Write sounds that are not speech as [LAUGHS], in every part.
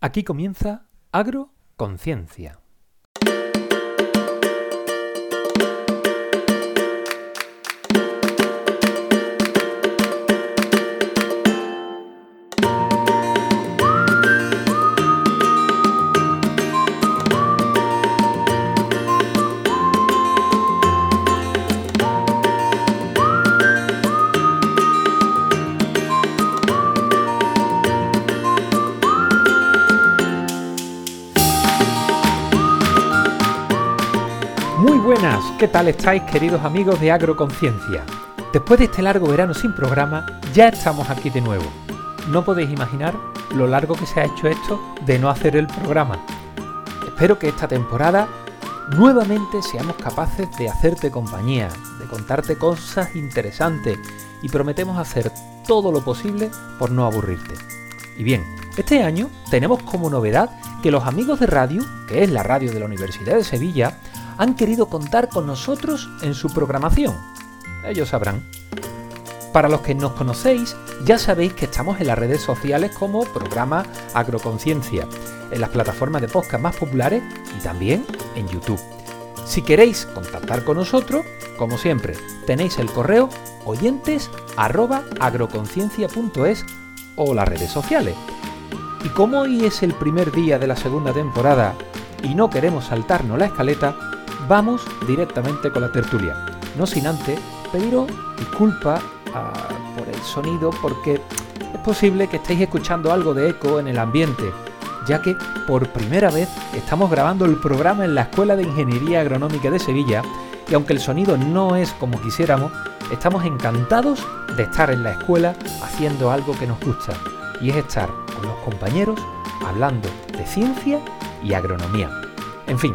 Aquí comienza Agroconciencia. Tal estáis queridos amigos de Agroconciencia? Después de este largo verano sin programa, ya estamos aquí de nuevo. No podéis imaginar lo largo que se ha hecho esto de no hacer el programa. Espero que esta temporada nuevamente seamos capaces de hacerte compañía, de contarte cosas interesantes y prometemos hacer todo lo posible por no aburrirte. Y bien, este año tenemos como novedad que los amigos de radio, que es la radio de la Universidad de Sevilla, han querido contar con nosotros en su programación. Ellos sabrán. Para los que nos conocéis, ya sabéis que estamos en las redes sociales como programa Agroconciencia, en las plataformas de podcast más populares y también en YouTube. Si queréis contactar con nosotros, como siempre, tenéis el correo oyentes agroconciencia.es o las redes sociales. Y como hoy es el primer día de la segunda temporada y no queremos saltarnos la escaleta, vamos directamente con la tertulia. No sin antes pediros disculpas ah, por el sonido porque es posible que estéis escuchando algo de eco en el ambiente, ya que por primera vez estamos grabando el programa en la Escuela de Ingeniería Agronómica de Sevilla y aunque el sonido no es como quisiéramos, estamos encantados de estar en la escuela haciendo algo que nos gusta y es estar con los compañeros hablando de ciencia y agronomía. En fin,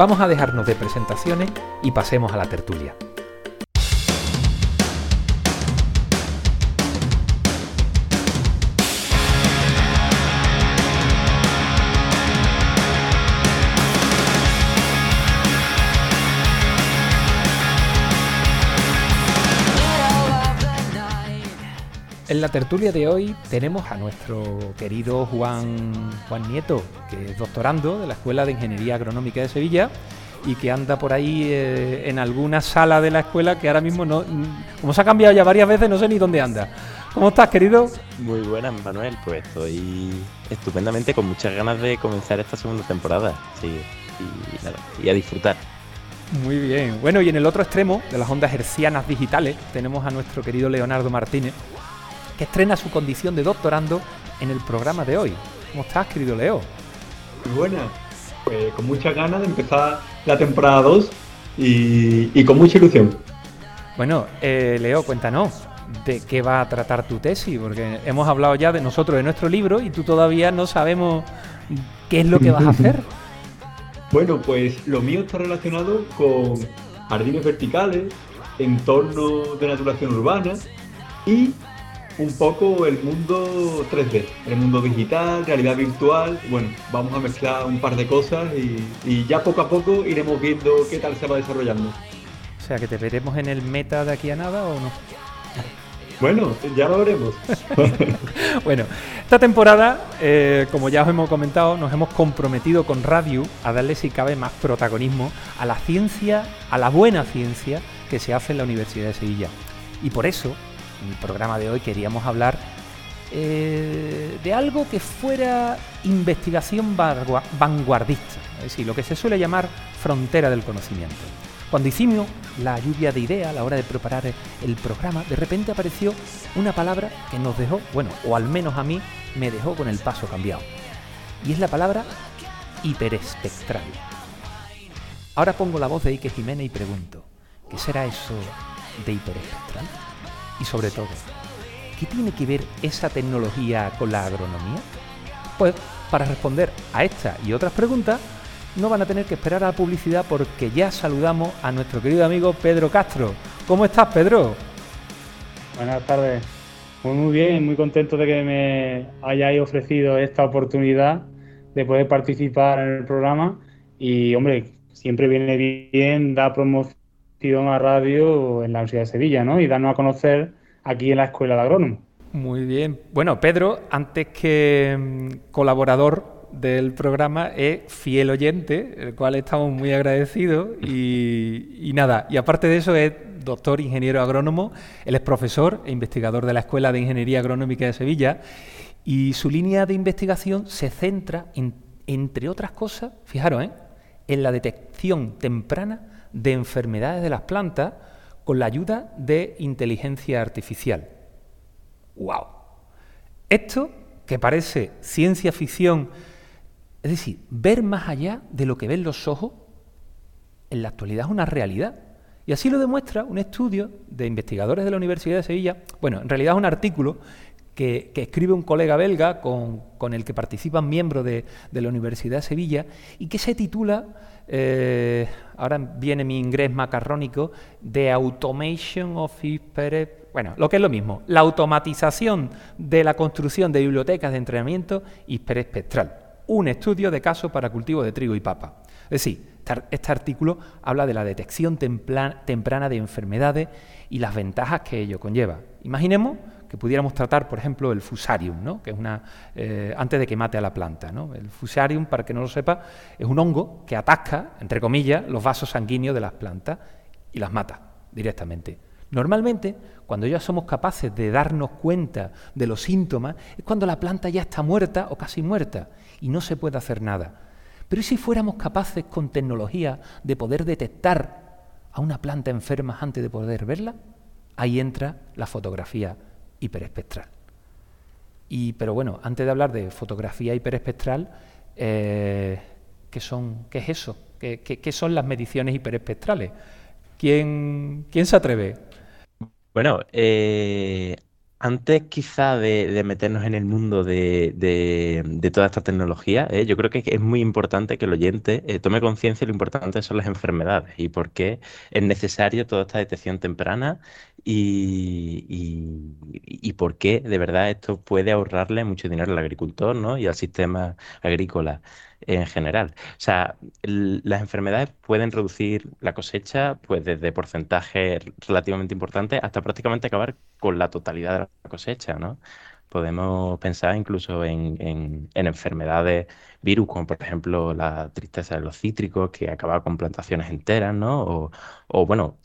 vamos a dejarnos de presentaciones y pasemos a la tertulia. En la tertulia de hoy tenemos a nuestro querido Juan, Juan Nieto, que es doctorando de la Escuela de Ingeniería Agronómica de Sevilla y que anda por ahí eh, en alguna sala de la escuela que ahora mismo no, como se ha cambiado ya varias veces, no sé ni dónde anda. ¿Cómo estás, querido? Muy buenas, Manuel. Pues estoy estupendamente, con muchas ganas de comenzar esta segunda temporada. Sí, y, nada, y a disfrutar. Muy bien. Bueno, y en el otro extremo de las ondas hercianas digitales tenemos a nuestro querido Leonardo Martínez, que estrena su condición de doctorando en el programa de hoy. ¿Cómo estás, querido Leo? Muy buena. Pues con muchas ganas de empezar la temporada 2 y, y con mucha ilusión. Bueno, eh, Leo, cuéntanos de qué va a tratar tu tesis, porque hemos hablado ya de nosotros, de nuestro libro, y tú todavía no sabemos qué es lo que vas a hacer. [LAUGHS] Bueno, pues lo mío está relacionado con jardines verticales, entornos de naturación urbana y un poco el mundo 3D, el mundo digital, realidad virtual. Bueno, vamos a mezclar un par de cosas y, y, ya poco a poco iremos viendo qué tal se va desarrollando. O sea, que te veremos en el meta de aquí a nada o no. [LAUGHS] Bueno, ya lo veremos. [LAUGHS] bueno, esta temporada, eh, como ya os hemos comentado, nos hemos comprometido con Radio a darle, si cabe, más protagonismo a la ciencia, a la buena ciencia que se hace en la Universidad de Sevilla. Y por eso, en el programa de hoy queríamos hablar eh, de algo que fuera investigación vanguardista, es decir, lo que se suele llamar frontera del conocimiento. Cuando hicimos la lluvia de ideas a la hora de preparar el programa, de repente apareció una palabra que nos dejó, bueno, o al menos a mí me dejó con el paso cambiado. Y es la palabra hiperespectral. Ahora pongo la voz de Ike Jiménez y pregunto, ¿qué será eso de hiperespectral? Y sobre todo, ¿qué tiene que ver esa tecnología con la agronomía? Pues para responder a esta y otras preguntas, no van a tener que esperar a la publicidad porque ya saludamos a nuestro querido amigo Pedro Castro. ¿Cómo estás, Pedro? Buenas tardes. Muy, muy bien, muy contento de que me hayáis ofrecido esta oportunidad de poder participar en el programa. Y, hombre, siempre viene bien dar promoción a radio en la Universidad de Sevilla, ¿no? Y darnos a conocer aquí en la Escuela de Agrónomo. Muy bien. Bueno, Pedro, antes que colaborador del programa es fiel oyente, el cual estamos muy agradecidos. Y, y nada, y aparte de eso es doctor ingeniero agrónomo, él es profesor e investigador de la Escuela de Ingeniería Agronómica de Sevilla y su línea de investigación se centra, en, entre otras cosas, fijaros, ¿eh? en la detección temprana de enfermedades de las plantas con la ayuda de inteligencia artificial. ¡Wow! Esto, que parece ciencia ficción, es decir, ver más allá de lo que ven los ojos, en la actualidad es una realidad. Y así lo demuestra un estudio de investigadores de la Universidad de Sevilla, bueno, en realidad es un artículo que, escribe un colega belga con, el que participan miembros de, la Universidad de Sevilla y que se titula, eh, ahora viene mi inglés macarrónico, The Automation of Hyper... Bueno, lo que es lo mismo, la automatización de la construcción de bibliotecas de entrenamiento hiperespectral. Un estudio de caso para cultivo de trigo y papa. Es decir, este artículo habla de la detección temprana de enfermedades y las ventajas que ello conlleva. Imaginemos que pudiéramos tratar, por ejemplo, el fusarium, ¿no? que es una, eh, antes de que mate a la planta. El fusarium, para que no lo sepa, es un hongo que ataca, entre comillas, los vasos sanguíneos de las plantas y las mata directamente. Normalmente, cuando ya somos capaces de darnos cuenta de los síntomas, es cuando la planta ya está muerta o casi muerta y no se puede hacer nada. Pero ¿y si fuéramos capaces con tecnología de poder detectar a una planta enferma antes de poder verla? Ahí entra la fotografía hiperespectral. Y, pero bueno, antes de hablar de fotografía hiperespectral, eh, ¿qué, son, ¿qué es eso? ¿Qué, son las mediciones hiperespectrales? ¿Quién, quién se atreve? Bueno, eh, antes quizá de, meternos en el mundo de, toda esta tecnología, eh, yo creo que es muy importante que el oyente eh, tome conciencia de lo importante son las enfermedades y por qué es necesario toda esta detección temprana y, y, por qué de verdad esto puede ahorrarle mucho dinero al agricultor ¿no? y al sistema agrícola en general. O sea, las enfermedades pueden reducir la cosecha pues desde porcentajes relativamente importantes hasta prácticamente acabar con la totalidad de la cosecha, ¿no? Podemos pensar incluso en, enfermedades virus, como por ejemplo la tristeza de los cítricos, que acaba con plantaciones enteras, ¿no? O, o bueno,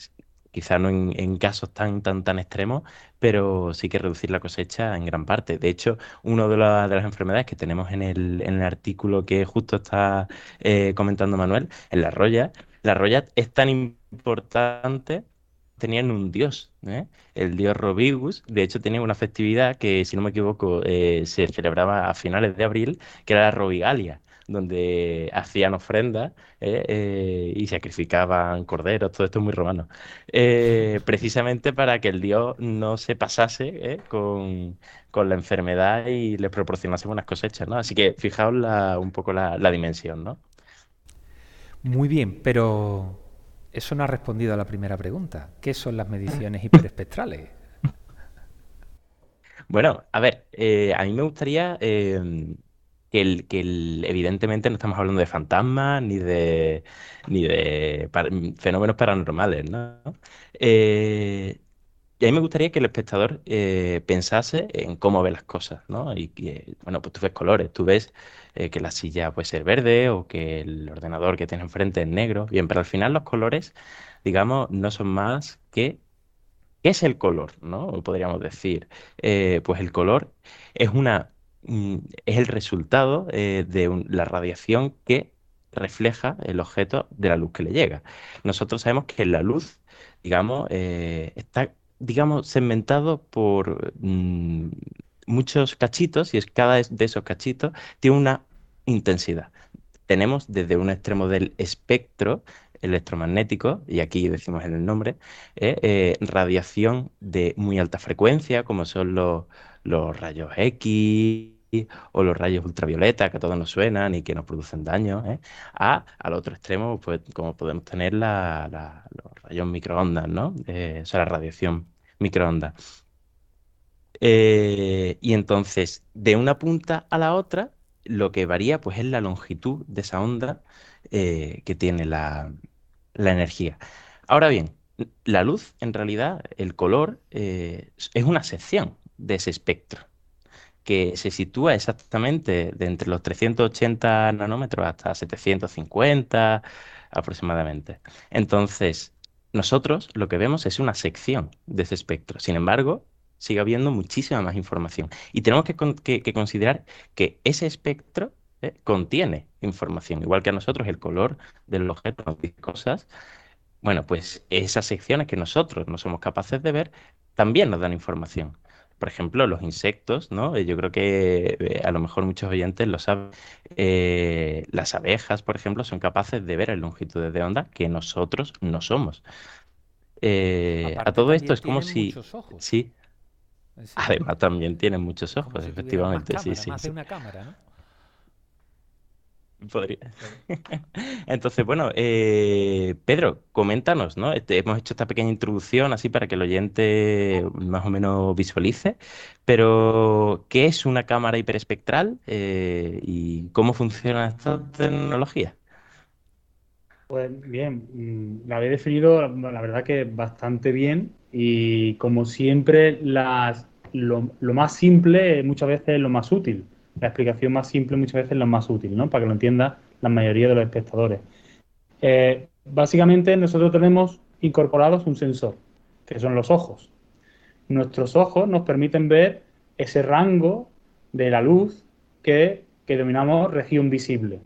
quizá no en, casos tan, tan, tan extremos, pero sí que reducir la cosecha en gran parte. De hecho, una de, las enfermedades que tenemos en el, en el artículo que justo está eh, comentando Manuel, en la roya, la roya es tan importante tenían un dios, ¿eh? el dios Robigus. De hecho, tenía una festividad que, si no me equivoco, eh, se celebraba a finales de abril, que era la Robigalia donde hacían ofrendas ¿eh? Eh, y sacrificaban corderos, todo esto es muy romano, eh, precisamente para que el dios no se pasase con, la enfermedad y les proporcionase buenas cosechas, ¿no? Así que fijaos un poco la, la dimensión, ¿no? Muy bien, pero eso no ha respondido a la primera pregunta. ¿Qué son las mediciones hiperespectrales? Bueno, a ver, a mí me gustaría que, evidentemente no estamos hablando de fantasmas ni de, ni de fenómenos paranormales, ¿no? Eh, y a mí me gustaría que el espectador eh, pensase en cómo ve las cosas, ¿no? Y que, bueno, pues tú ves colores, tú ves eh, que la silla puede ser verde o que el ordenador que tiene enfrente es negro. Bien, pero al final los colores, digamos, no son más que ¿Qué es el color? ¿no? Podríamos decir. pues el color es una Mm, es el resultado eh, de la radiación que refleja el objeto de la luz que le llega. Nosotros sabemos que la luz, digamos, eh, está, digamos, segmentado por mm, muchos cachitos y es cada de esos cachitos tiene una intensidad. Tenemos desde un extremo del espectro electromagnético, y aquí decimos en el nombre, eh, radiación de muy alta frecuencia, como son los, los rayos X, o los rayos ultravioleta que todos nos suenan y que nos producen daño, ¿eh? a, al otro extremo, pues como podemos tener la, los rayos microondas, ¿no? Eh, o sea, la radiación microondas. Eh, y entonces, de una punta a la otra, lo que varía pues es la longitud de esa onda que tiene la, la, energía. Ahora bien, la luz, en realidad, el color, es una sección de ese espectro. Que se sitúa exactamente de entre los 380 nanómetros hasta 750 aproximadamente. Entonces, nosotros lo que vemos es una sección de ese espectro. Sin embargo, sigue habiendo muchísima más información. Y tenemos que, considerar que ese espectro ¿eh? contiene información, igual que a nosotros el color del objeto nos dice cosas. Bueno, pues esas secciones que nosotros no somos capaces de ver también nos dan información. Por ejemplo, los insectos, ¿no? Eh, yo creo que eh, a lo mejor muchos oyentes lo saben. las abejas, por ejemplo, son capaces de ver el longitudes de onda que nosotros no somos. a todo esto es como si... Sí, Además [LAUGHS] también tienen muchos ojos, efectivamente, sí, sí. Más de una cámara, ¿no? Podría. [LAUGHS] Entonces, bueno, eh, Pedro, coméntanos, ¿no? Este, hemos hecho esta pequeña introducción así para que el oyente más o menos visualice, pero ¿qué es una cámara hiperespectral eh, y cómo funciona esta tecnología? Pues bien, mm, la habéis definido, la verdad que bastante bien y como siempre las, lo, más simple muchas veces es lo más útil. La explicación más simple muchas veces es lo más útil, ¿no? Para que lo entienda la mayoría de los espectadores. Eh, básicamente nosotros tenemos incorporados un sensor, que son los ojos. Nuestros ojos nos permiten ver ese rango de la luz que, que denominamos región visible.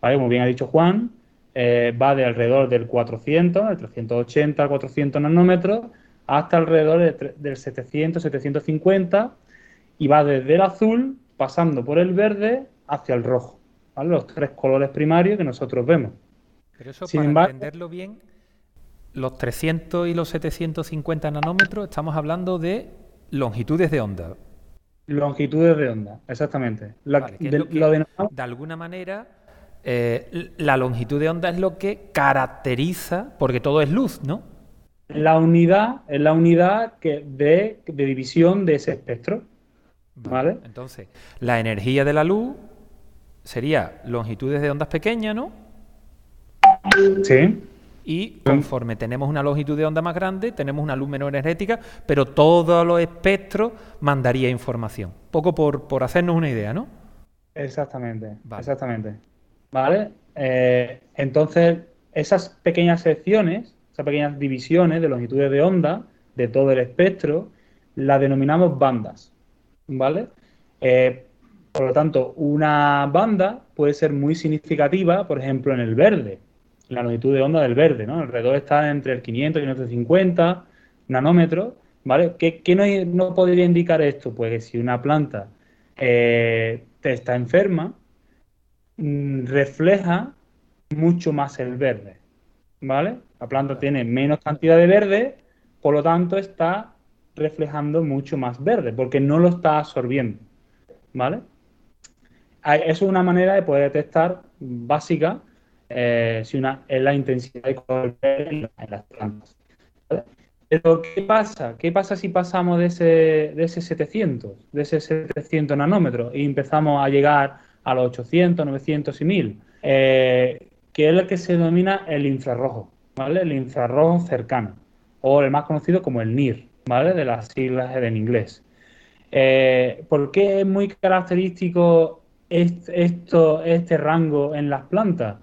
Como bien ha dicho Juan, eh, va de alrededor del 400, del 380 al 400 nanómetros, hasta alrededor del 700, 750 y va desde el azul, pasando por el verde, hacia el rojo. Los tres colores primarios que nosotros vemos. Pero eso, para entenderlo bien, los 300 y los 750 nanómetros, estamos hablando de longitudes de onda. Longitudes de onda, exactamente. de alguna manera eh, la longitud de onda es lo que caracteriza, porque todo es luz, ¿no? La unidad es la unidad que de, división de ese espectro. Vale. Entonces, la energía de la luz sería longitudes de ondas pequeñas, ¿no? Sí. Y conforme tenemos una longitud de onda más grande, tenemos una luz menor energética, pero todos los espectros mandaría información. Poco por, por hacernos una idea, ¿no? Exactamente. Exactamente. ¿Vale? Eh, entonces, esas pequeñas secciones, esas pequeñas divisiones de longitudes de onda de todo el espectro, las denominamos bandas. ¿Vale? Eh, por lo tanto, una banda puede ser muy significativa, por ejemplo, en el verde, la longitud de onda del verde, ¿no? Alrededor está entre el 500 y 550 nanómetros, ¿vale? ¿Qué, no, podría indicar esto? Pues que si una planta eh, está enferma, Mm, refleja mucho más el verde, ¿vale? La planta tiene menos cantidad de verde, por lo tanto está reflejando mucho más verde, porque no lo está absorbiendo, ¿vale? Eso es una manera de poder detectar básica eh, si una, es la intensidad de color en las plantas. Pero, ¿qué pasa? ¿Qué pasa si pasamos de ese, de ese 700, de ese 700 nanómetros y empezamos a llegar a los 800, 900 y 1000, eh, que es el que se denomina el infrarrojo, ¿vale? El infrarrojo cercano, o el más conocido como el NIR, ¿vale? De las siglas en inglés. Eh, ¿Por qué es muy característico esto, este rango en las plantas?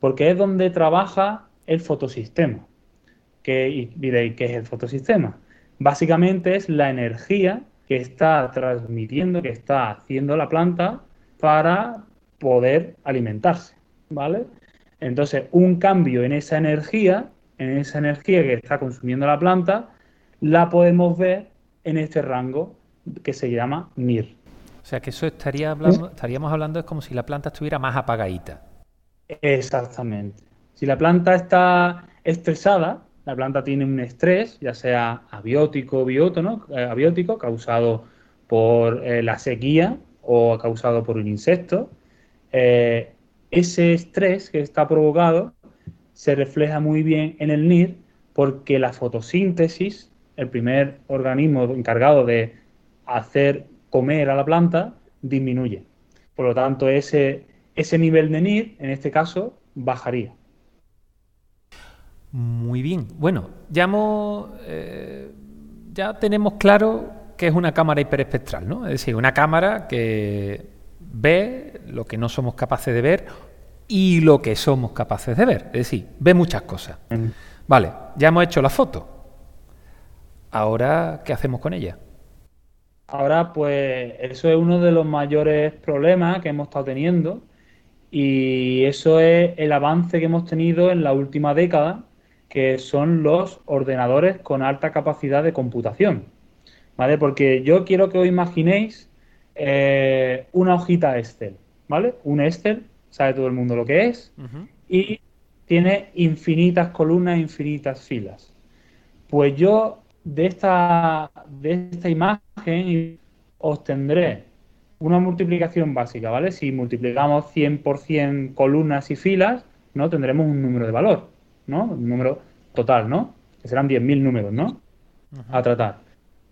Porque es donde trabaja el fotosistema. ¿Qué, diréis, ¿qué es el fotosistema? Básicamente es la energía que está transmitiendo, que está haciendo la planta para poder alimentarse, ¿vale? Entonces, un cambio en esa energía, en esa energía que está consumiendo la planta, la podemos ver en este rango que se llama NIR. O sea que eso estaría hablando, estaríamos hablando es como si la planta estuviera más apagadita. Exactamente. Si la planta está estresada, la planta tiene un estrés, ya sea abiótico o biótono, eh, abiótico, causado por eh, la sequía, o causado por un insecto, eh, ese estrés que está provocado se refleja muy bien en el NIR porque la fotosíntesis, el primer organismo encargado de hacer comer a la planta, disminuye. Por lo tanto, ese, ese nivel de NIR, en este caso, bajaría. Muy bien. Bueno, ya, eh, ya tenemos claro ¿qué es una cámara hiperespectral? ¿no? Es decir, una cámara que ve lo que no somos capaces de ver y lo que somos capaces de ver. Es decir, ve muchas cosas. Mm. Vale, ya hemos hecho la foto. Ahora, ¿qué hacemos con ella? Ahora, pues eso es uno de los mayores problemas que hemos estado teniendo y eso es el avance que hemos tenido en la última década, que son los ordenadores con alta capacidad de computación. ¿Vale? Porque yo quiero que os imaginéis eh, una hojita Excel, ¿vale? Un Excel, sabe todo el mundo lo que es, y tiene infinitas columnas, infinitas filas. Pues yo de esta, de esta imagen obtendré una multiplicación básica, ¿vale? Si multiplicamos 100 por 100 columnas y filas, ¿no? Tendremos un número de valor, ¿no? Un número total, ¿no? Que serán 10.000 números, ¿no? A tratar.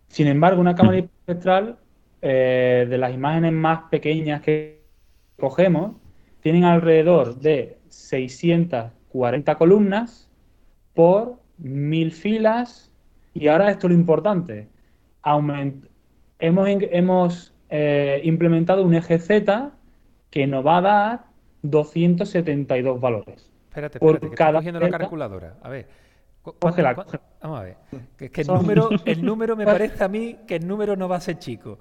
Sin embargo, una cámara espectral, eh, de las imágenes más pequeñas que cogemos, tienen alrededor de 640 columnas por 1000 filas. Y ahora esto es lo importante. hemos, hemos eh, implementado un eje Z que nos va a dar 272 valores. Espérate, espérate, que cada cogiendo la calculadora. A ver. Vamos a ver. Que, que el, número, [LAUGHS] el número me parece a mí que el número no va a ser chico.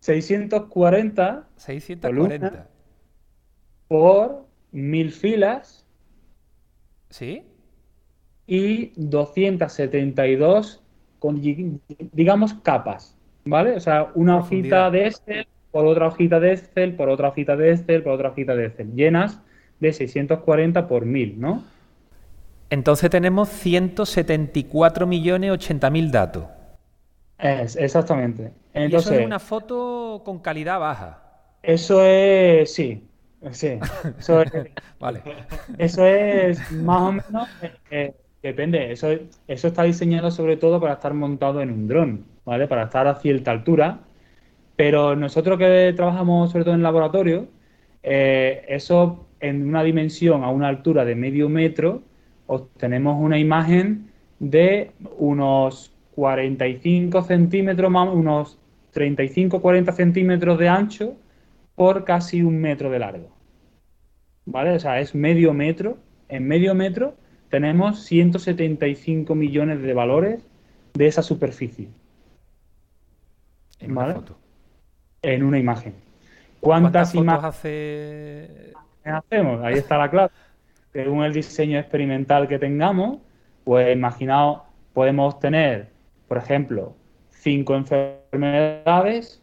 640. 640. Por mil filas. ¿Sí? Y 272 con, digamos, capas. ¿Vale? O sea, una hojita de Excel, por otra hojita de Excel, por otra hojita de Excel, por otra hojita de Excel. Llenas de 640 por 1000, ¿no? Entonces tenemos 174.080.000 datos. Es, exactamente. Entonces, ¿Y eso es una foto con calidad baja. Eso es, sí, sí. [LAUGHS] Eso es, vale. Eso es más o menos, eh, eh, depende, eso, está diseñado sobre todo para estar montado en un dron. ¿vale? Para estar a cierta altura. Pero nosotros que trabajamos sobre todo en laboratorio, eh, eso en una dimensión a una altura de medio metro, obtenemos una imagen de unos 45 centímetros, unos 35-40 centímetros de ancho por casi un metro de largo. ¿Vale? O sea, es medio metro. En medio metro tenemos 175 millones de valores de esa superficie. En una foto. En una imagen. ¿Cuántas, imágenes hace... hacemos? Ahí está la clave. Según el diseño experimental que tengamos, pues imaginaos, podemos tener, por ejemplo, cinco enfermedades,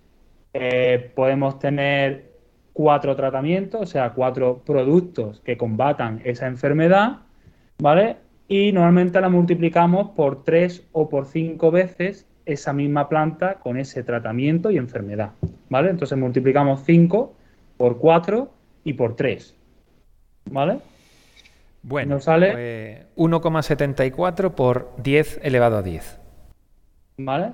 eh, podemos tener cuatro tratamientos, o sea, cuatro productos que combatan esa enfermedad, ¿vale? Y normalmente la multiplicamos por tres o por cinco veces esa misma planta con ese tratamiento y enfermedad, ¿vale? Entonces multiplicamos 5 por 4 y por 3, ¿vale? Bueno, Nos sale 1,74 pues, por 10 elevado a 10. ¿Vale?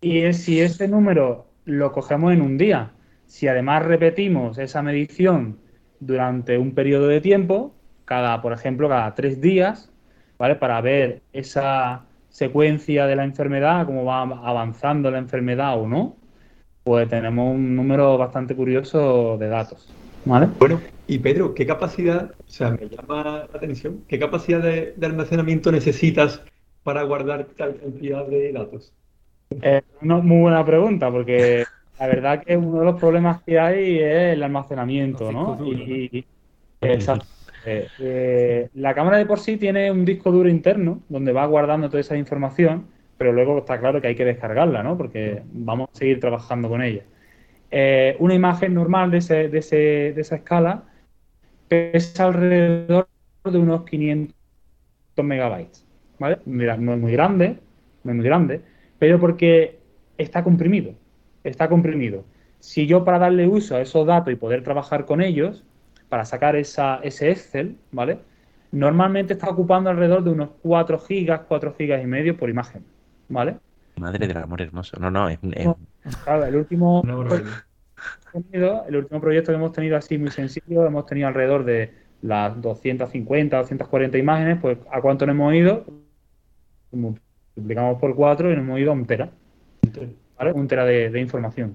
Y si ese número lo cogemos en un día, si además repetimos esa medición durante un periodo de tiempo, cada, por ejemplo, cada tres días, ¿vale? Para ver esa, secuencia de la enfermedad, cómo va avanzando la enfermedad o no, pues tenemos un número bastante curioso de datos. ¿Vale? Bueno, y Pedro, ¿qué capacidad, o sea, me llama la atención, qué capacidad de, almacenamiento necesitas para guardar tal cantidad de datos? Eh, muy buena pregunta, porque la verdad que uno de los problemas que hay es el almacenamiento, ¿no? Y, exacto. Eh, la cámara de por sí tiene un disco duro interno donde va guardando toda esa información, pero luego está claro que hay que descargarla, ¿no? Porque vamos a seguir trabajando con ella. Eh, una imagen normal de, esa escala pesa alrededor de unos 500 megabytes, ¿vale? Mira, no es muy grande, no es muy grande, pero porque está comprimido, está comprimido. Si yo para darle uso a esos datos y poder trabajar con ellos, para sacar esa, ese Excel, ¿vale? Normalmente está ocupando alrededor de unos 4 gigas, 4 gigas y medio por imagen, ¿vale? Madre del amor hermoso. No, no, es... Claro, el último, el último proyecto que hemos tenido así muy sencillo, hemos tenido alrededor de las 250, 240 imágenes, pues ¿a cuánto nos hemos ido? Multiplicamos por 4 y nos hemos ido a un tera. ¿vale? Un tera de, información.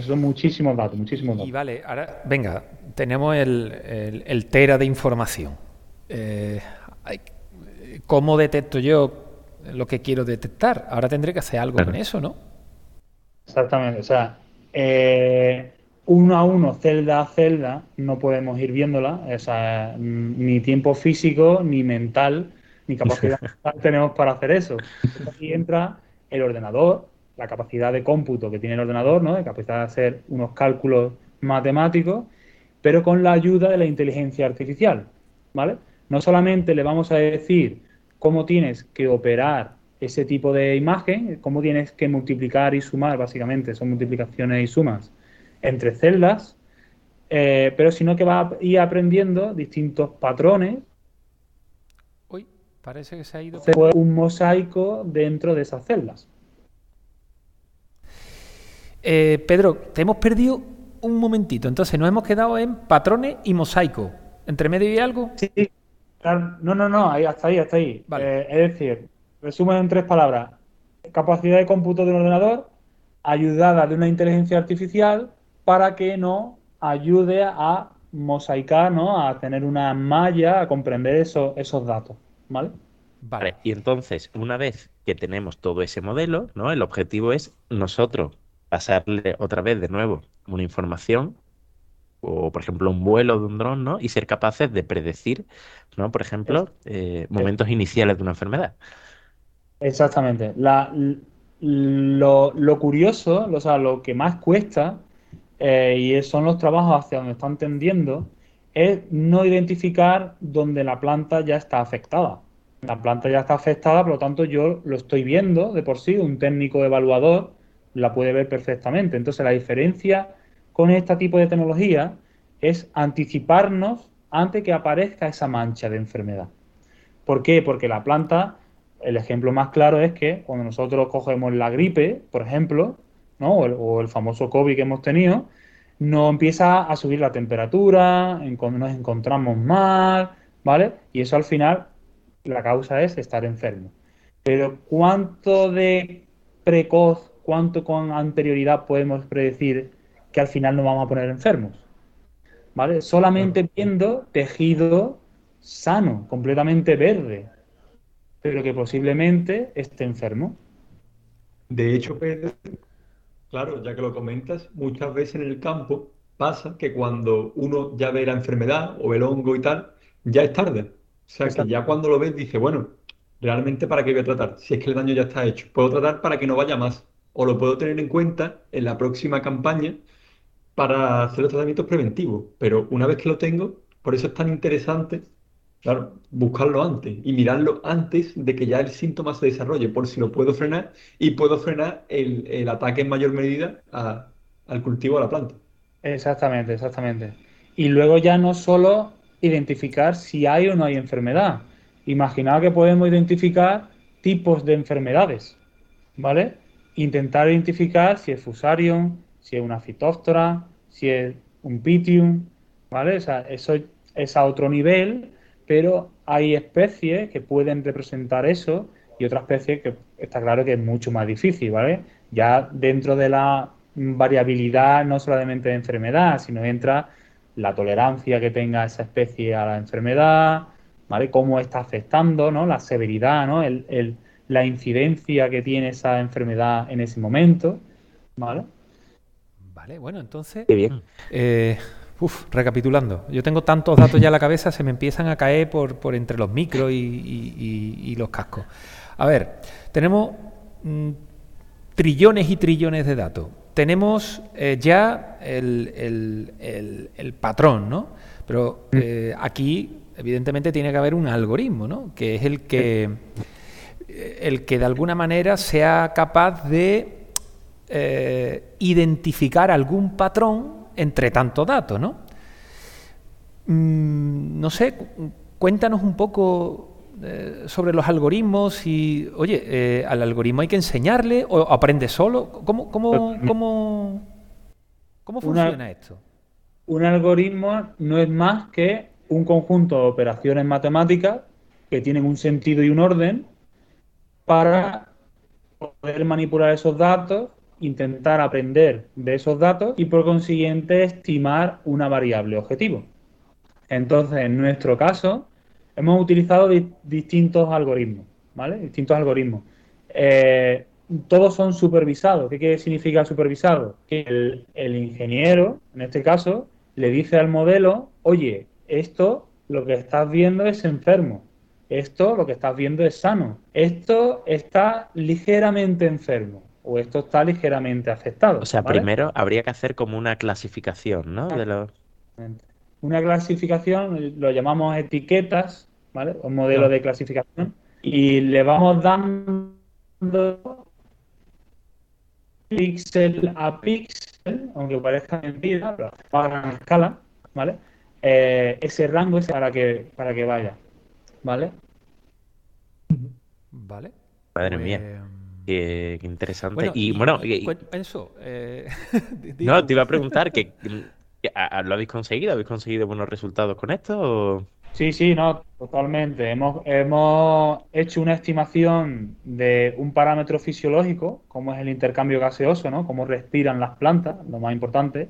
Son muchísimos datos, muchísimos datos. Y vale, ahora, venga, tenemos el, tera de información. Eh, ¿Cómo detecto yo lo que quiero detectar? Ahora tendré que hacer algo con eso, ¿no? Exactamente, o sea, eh, uno a uno, celda a celda, no podemos ir viéndola, o sea, ni tiempo físico, ni mental, ni capacidad [LAUGHS] tenemos para hacer eso. aquí entra el ordenador, la capacidad de cómputo que tiene el ordenador, ¿no? La capacidad de hacer unos cálculos matemáticos, pero con la ayuda de la inteligencia artificial, ¿vale? No solamente le vamos a decir cómo tienes que operar ese tipo de imagen, cómo tienes que multiplicar y sumar, básicamente, son multiplicaciones y sumas entre celdas, eh, pero sino que va a ir aprendiendo distintos patrones. Uy, parece que se ha ido. Un mosaico dentro de esas celdas. Eh, Pedro, te hemos perdido un momentito, entonces nos hemos quedado en patrones y mosaico. ¿Entre medio y algo? Sí, no, no, no, ahí, hasta ahí, hasta ahí. Eh, es decir, resumen en tres palabras. Capacidad de cómputo de un ordenador, ayudada de una inteligencia artificial para que nos ayude a mosaicar, ¿no? A tener una malla, a comprender esos, esos datos, ¿vale? Vale, y entonces, una vez que tenemos todo ese modelo, ¿no? El objetivo es nosotros pasarle otra vez de nuevo una información o por ejemplo un vuelo de un dron, ¿no? Y ser capaces de predecir, ¿no? Por ejemplo, eh, momentos iniciales de una enfermedad. Exactamente. La, lo, lo, curioso, o sea, lo que más cuesta, eh, y son los trabajos hacia donde están tendiendo, es no identificar donde la planta ya está afectada. La planta ya está afectada, por lo tanto yo lo estoy viendo de por sí, un técnico evaluador la puede ver perfectamente. Entonces la diferencia con este tipo de tecnología es anticiparnos antes que aparezca esa mancha de enfermedad. ¿Por qué? Porque la planta, el ejemplo más claro es que cuando nosotros cogemos la gripe, por ejemplo, ¿no? o, el, famoso COVID que hemos tenido, nos empieza a subir la temperatura, nos encontramos mal, ¿vale? Y eso al final, la causa es estar enfermo. Pero ¿cuánto de precoz, cuánto con anterioridad podemos predecir que al final nos vamos a poner enfermos. ¿Vale? Solamente viendo tejido sano, completamente verde, pero que posiblemente esté enfermo. De hecho, Pedro, claro, ya que lo comentas, muchas veces en el campo pasa que cuando uno ya ve la enfermedad o el hongo y tal, ya es tarde. O sea, que ya cuando lo ves dice, bueno, realmente para qué voy a tratar, si es que el daño ya está hecho. Puedo tratar para que no vaya más. O lo puedo tener en cuenta en la próxima campaña para hacer los tratamientos preventivos. Pero una vez que lo tengo, por eso es tan interesante, buscarlo antes y mirarlo antes de que ya el síntoma se desarrolle, por si lo puedo frenar y puedo frenar el, ataque en mayor medida al cultivo de la planta. Exactamente, exactamente. Y luego ya no solo identificar si hay o no hay enfermedad. Imaginad que podemos identificar tipos de enfermedades, ¿vale? Intentar identificar si es fusarium, si es una fitóftora, si es un pitium, ¿vale? O sea, eso es a otro nivel, pero hay especies que pueden representar eso y otras especies que está claro que es mucho más difícil, ¿vale? Ya dentro de la variabilidad no solamente de enfermedad, sino entra la tolerancia que tenga esa especie a la enfermedad, ¿vale? Cómo está afectando, ¿no? La severidad, ¿no? El, la incidencia que tiene esa enfermedad en ese momento, ¿vale? Vale, bueno, entonces. bien. Eh, uf, recapitulando. Yo tengo tantos datos ya en la cabeza, se me empiezan a caer por, por entre los micros y, los cascos. A ver, tenemos mm, trillones y trillones de datos. Tenemos eh, ya el, patrón, ¿no? Pero mm. eh, aquí, evidentemente, tiene que haber un algoritmo, ¿no? Que es el que, el que de alguna manera sea capaz de eh, identificar algún patrón entre tantos datos, ¿no? Mm, no sé, cuéntanos un poco eh, sobre los algoritmos y, oye, eh, ¿al algoritmo hay que enseñarle o aprende solo? ¿Cómo, cómo, cómo, cómo funciona esto? Un algoritmo no es más que un conjunto de operaciones matemáticas que tienen un sentido y un orden para poder manipular esos datos, intentar aprender de esos datos y por consiguiente estimar una variable objetivo. Entonces, en nuestro caso, hemos utilizado distintos algoritmos, ¿vale? Distintos algoritmos. Eh, todos son supervisados. ¿Qué significa supervisado? Que el, ingeniero, en este caso, le dice al modelo, oye, esto lo que estás viendo es enfermo, esto lo que estás viendo es sano, esto está ligeramente enfermo o esto está ligeramente afectado. O sea, primero habría que hacer como una clasificación, ¿no? De los... Una clasificación, lo llamamos etiquetas, ¿vale? Un modelo de clasificación y le vamos dando píxel a píxel, aunque parezca mentira, pero a gran escala, ¿vale? Eh, ese rango es para que, para que vaya, ¿vale? Vale. Madre mía. Pues, qué, interesante. y, bueno, eso. Eh, [LAUGHS] no, te iba a preguntar que, ¿lo habéis conseguido? ¿Habéis conseguido buenos resultados con esto? Sí, sí, no, totalmente. Hemos, hemos hecho una estimación de un parámetro fisiológico, como es el intercambio gaseoso, ¿no? Cómo respiran las plantas, lo más importante.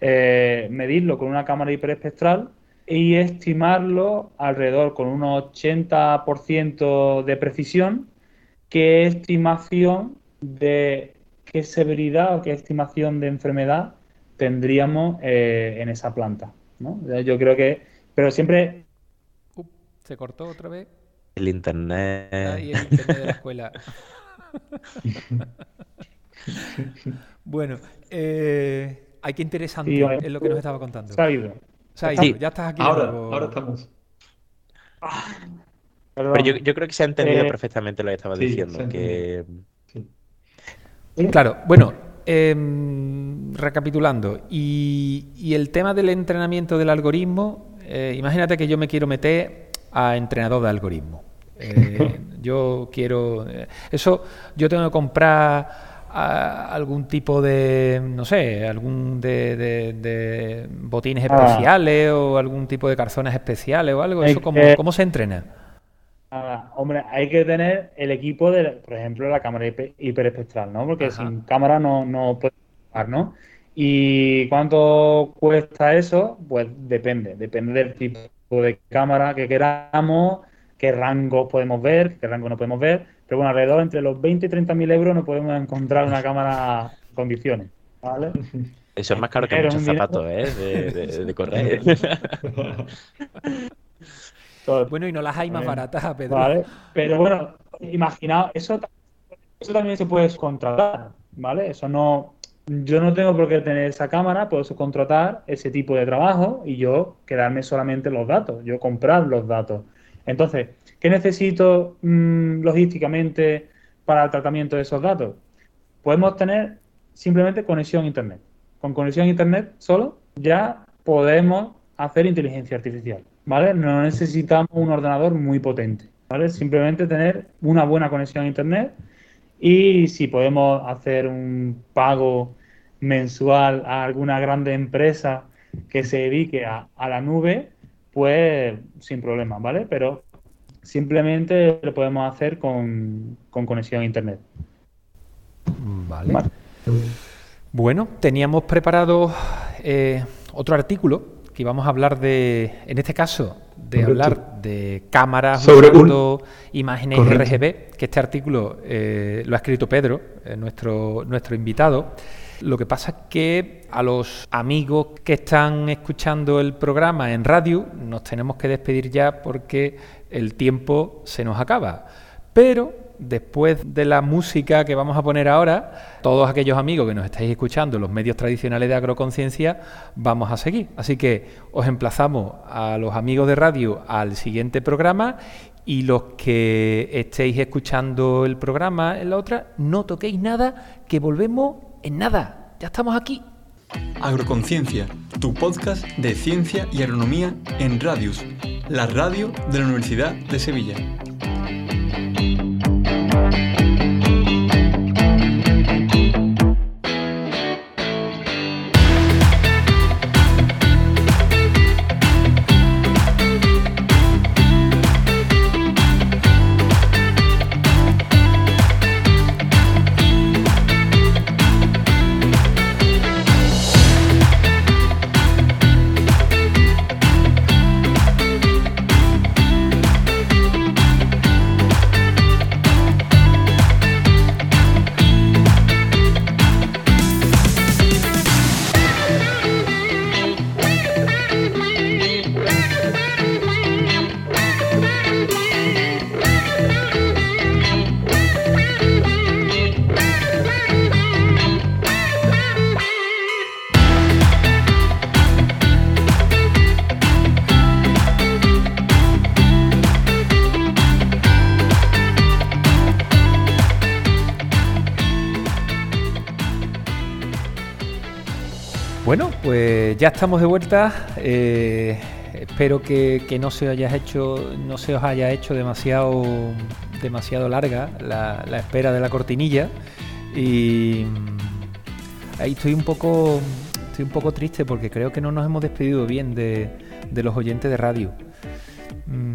Eh, medirlo con una cámara hiperespectral y estimarlo alrededor con un 80% de precisión, qué estimación de qué severidad o qué estimación de enfermedad tendríamos eh, en esa planta. ¿no? Yo creo que, pero siempre ¿Se cortó otra vez? El internet. el internet de la escuela. [LAUGHS] bueno, eh, hay que interesante es lo que nos estaba contando. Se ha ido. ya estás aquí. Ahora, ahora estamos. Pero yo, yo, creo que se ha entendido eh, perfectamente lo que estaba diciendo. Que... Claro, bueno, em, recapitulando. Y, y, el tema del entrenamiento del algoritmo, eh, imagínate que yo me quiero meter a entrenador de algoritmo. Eh, [LAUGHS] yo quiero. Eso, yo tengo que comprar algún tipo de, no sé, algún de, botines ah. especiales o algún tipo de calzones especiales o algo. ¿Eso cómo, cómo se entrena? Ah, hombre, hay que tener el equipo de, por ejemplo, la cámara hiperespectral, ¿no? Porque sin cámara no, no puede jugar, ¿no? ¿Y cuánto cuesta eso? Pues depende, depende del tipo de cámara que queramos, qué rango podemos ver, qué rango no podemos ver. Pero bueno, alrededor entre los 20 y 30 mil euros no podemos encontrar una cámara en condiciones. ¿vale? Eso es más caro que muchos zapatos, ¿eh? De, [LAUGHS] correr. bueno, y no las hay más baratas, Pedro. Vale, pero bueno, imaginaos, eso, eso también se puede contratar, ¿vale? Eso no, yo no tengo por qué tener esa cámara, puedo contratar ese tipo de trabajo y yo quedarme solamente los datos, yo comprar los datos. Entonces, ¿qué necesito mm, logísticamente para el tratamiento de esos datos? Podemos tener simplemente conexión a Internet. Con conexión a Internet solo ya podemos hacer inteligencia artificial, ¿vale? No necesitamos un ordenador muy potente, ¿vale? Simplemente tener una buena conexión a Internet y si podemos hacer un pago mensual a alguna grande empresa que se dedique a, la nube, pues sin problema, ¿vale? Pero simplemente lo podemos hacer con, conexión a Internet. Vale. Bueno, teníamos preparado eh, otro artículo que íbamos a hablar de, en este caso, de hablar de cámaras sobre imágenes RGB, que este artículo eh, lo ha escrito Pedro, eh, nuestro, nuestro invitado. Lo que pasa es que a los amigos que están escuchando el programa en radio nos tenemos que despedir ya porque el tiempo se nos acaba. Pero después de la música que vamos a poner ahora, todos aquellos amigos que nos estáis escuchando, los medios tradicionales de agroconciencia, vamos a seguir. Así que os emplazamos a los amigos de radio al siguiente programa y los que estéis escuchando el programa en la otra, no toquéis nada, que volvemos en nada. Ya estamos aquí. Agroconciencia, tu podcast de ciencia y agronomía en Radius, la radio de la Universidad de Sevilla. Ya estamos de vuelta. Eh, espero que, no se os haya hecho demasiado, larga la, espera de la cortinilla. Y mm, ahí estoy un poco, un poco triste porque creo que no nos hemos despedido bien de, los oyentes de radio. Mm,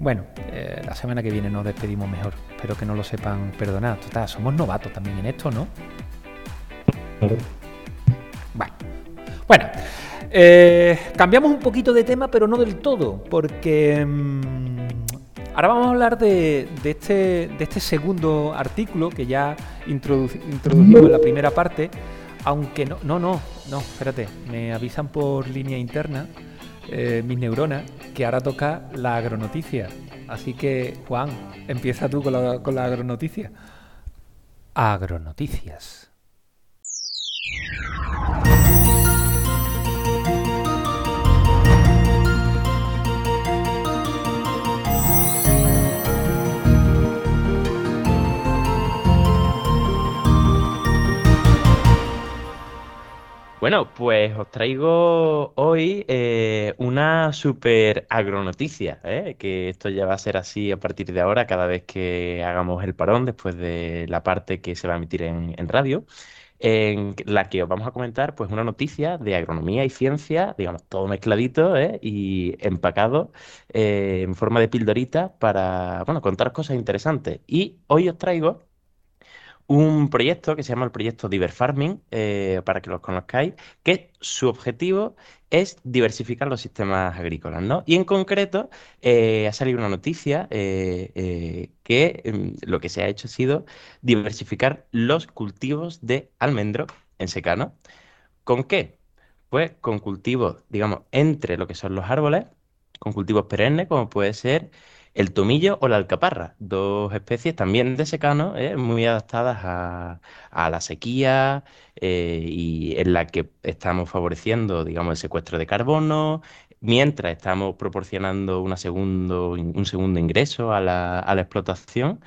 bueno, eh, la semana que viene nos despedimos mejor. Espero que no lo sepan perdonar. Total, somos novatos también en esto, ¿no? Bueno, eh, cambiamos un poquito de tema, pero no del todo, porque mm, ahora vamos a hablar de, este, de este segundo artículo que ya introdujimos en la primera parte, aunque no, no, no, no, espérate, me avisan por línea interna eh, mis neuronas que ahora toca la agronoticia. Así que, Juan, empieza tú con la, con la agronoticia. Agronoticias. Bueno, pues os traigo hoy eh, una super agronoticia, ¿eh? que esto ya va a ser así a partir de ahora, cada vez que hagamos el parón, después de la parte que se va a emitir en, radio, en la que os vamos a comentar pues una noticia de agronomía y ciencia, digamos, todo mezcladito ¿eh? y empacado en forma de pildorita para, bueno, contar cosas interesantes. Y hoy os traigo un proyecto que se llama el proyecto Diver Farming, eh, para que los conozcáis, que su objetivo es diversificar los sistemas agrícolas, ¿no? Y en concreto eh, ha salido una noticia eh, que em, lo que se ha hecho ha sido diversificar los cultivos de almendro en secano. ¿Con qué? Pues con cultivos, digamos, entre lo que son los árboles, con cultivos perennes, como puede ser el tomillo o la alcaparra, dos especies también de secano, ¿eh? muy adaptadas a, la sequía eh, y en la que estamos favoreciendo, digamos, el secuestro de carbono, mientras estamos proporcionando segundo, un segundo ingreso a la, a la explotación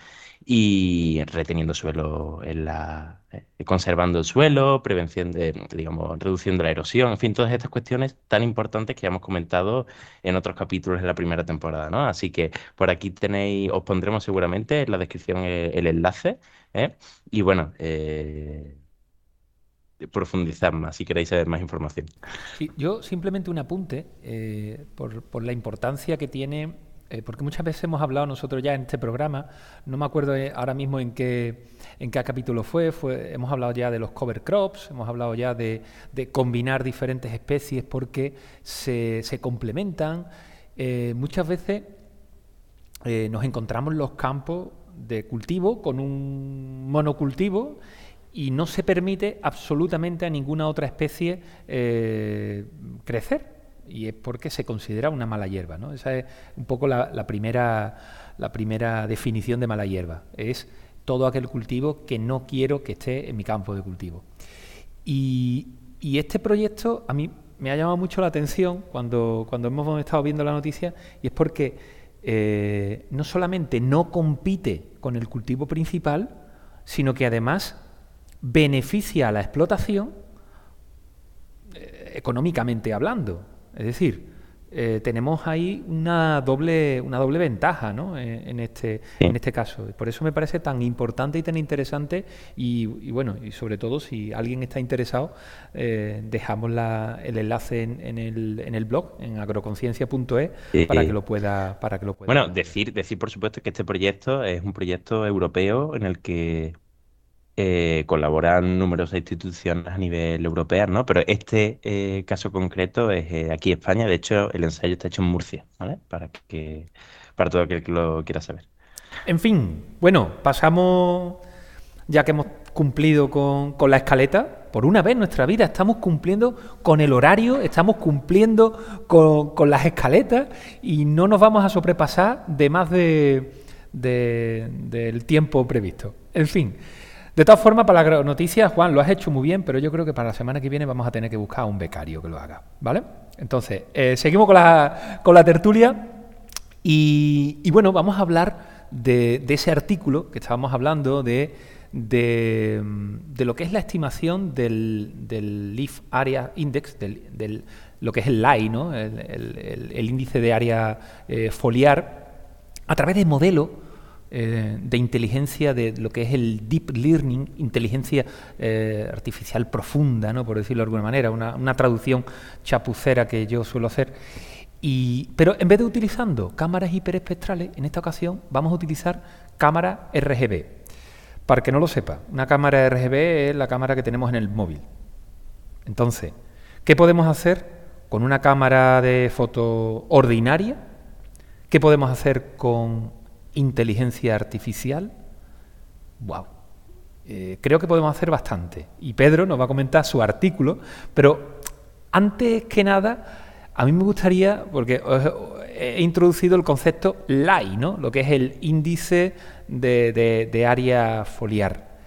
y reteniendo suelo en la conservando el suelo, prevención de, digamos, reduciendo la erosión, en fin, todas estas cuestiones tan importantes que ya hemos comentado en otros capítulos de la primera temporada, ¿no? Así que por aquí tenéis, os pondremos seguramente en la descripción el, enlace, ¿eh? Y bueno, eh, más si queréis saber más información. yo simplemente un apunte por, por la importancia que tiene eh, porque muchas veces hemos hablado nosotros ya en este programa, no me acuerdo eh, ahora mismo en qué, en qué capítulo fue, hemos hablado ya de los cover crops, hemos hablado ya de, combinar diferentes especies porque se, complementan. Eh, muchas veces nos encontramos los campos de cultivo con un monocultivo y no se permite absolutamente a ninguna otra especie crecer y es porque se considera una mala hierba. ¿no? Esa es un poco la, primera, la primera definición de mala hierba. Es todo aquel cultivo que no quiero que esté en mi campo de cultivo. Y, este proyecto a mí me ha llamado mucho la atención cuando, cuando hemos estado viendo la noticia y es porque eh, no solamente no compite con el cultivo principal, sino que además beneficia a la explotación eh, económicamente hablando. Es decir, eh, tenemos ahí una doble, una doble ventaja ¿no? Eh, en, este, en este caso. Por eso me parece tan importante y tan interesante y, bueno, y sobre todo si alguien está interesado, eh, dejamos el enlace en, el, en el blog, en agroconciencia.es, para que lo pueda para que lo pueda. Bueno, decir, decir por supuesto que este proyecto es un proyecto europeo en el que eh, colaboran numerosas instituciones a nivel europeo, ¿no? Pero este eh, caso concreto es eh, aquí en España. De hecho, el ensayo está hecho en Murcia, ¿vale? Para que para todo aquel que lo quiera saber. En fin, bueno, pasamos ya que hemos cumplido con, la escaleta. Por una vez en nuestra vida estamos cumpliendo con el horario, estamos cumpliendo con, las escaletas y no nos vamos a sobrepasar de más de, del tiempo previsto. En fin. De todas formas, para la noticia, Juan, lo has hecho muy bien, pero yo creo que para la semana que viene vamos a tener que buscar a un becario que lo haga, ¿vale? Entonces, eh, seguimos con la, con la tertulia y, bueno, vamos a hablar de, ese artículo que estábamos hablando de, de, lo que es la estimación del, del Leaf Area Index, del, lo que es el LAI, ¿no? el, índice de área eh, foliar, a través de modelos eh, de inteligencia de lo que es el deep learning, inteligencia eh, artificial profunda, ¿no? por decirlo de alguna manera, una, una traducción chapucera que yo suelo hacer. Y, pero en vez de utilizando cámaras hiperespectrales, en esta ocasión vamos a utilizar cámaras RGB. Para que no lo sepa, una cámara RGB es la cámara que tenemos en el móvil. Entonces, ¿qué podemos hacer con una cámara de foto ordinaria? ¿Qué podemos hacer con inteligencia artificial? ¡Wow! Eh, creo que podemos hacer bastante. Y Pedro nos va a comentar su artículo, pero antes que nada a mí me gustaría, porque he introducido el concepto LAI, ¿no? lo que es el índice de, área foliar.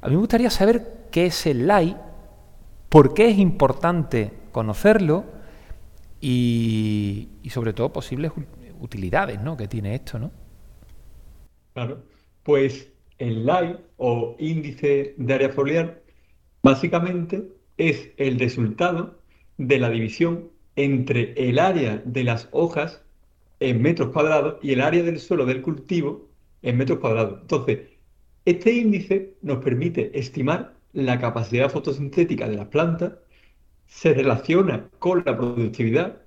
A mí me gustaría saber qué es el LAI, por qué es importante conocerlo y, sobre todo posibles utilidades ¿no? que tiene esto. ¿no? Claro, pues el LAI o índice de área foliar básicamente es el resultado de la división entre el área de las hojas en metros cuadrados y el área del suelo del cultivo en metros cuadrados. Entonces, este índice nos permite estimar la capacidad fotosintética de las plantas, se relaciona con la productividad,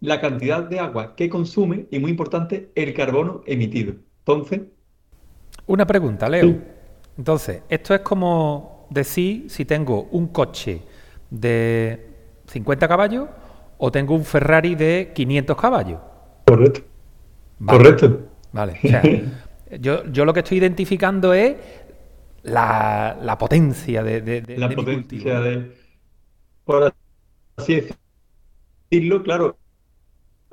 la cantidad de agua que consume y, muy importante, el carbono emitido. Entonces... Una pregunta, Leo. Entonces, esto es como decir si tengo un coche de 50 caballos o tengo un Ferrari de 500 caballos. Correcto. Correcto. Vale. [LAUGHS] yo, yo lo que estoy identificando es la, potencia de, la potencia de por así decirlo, claro.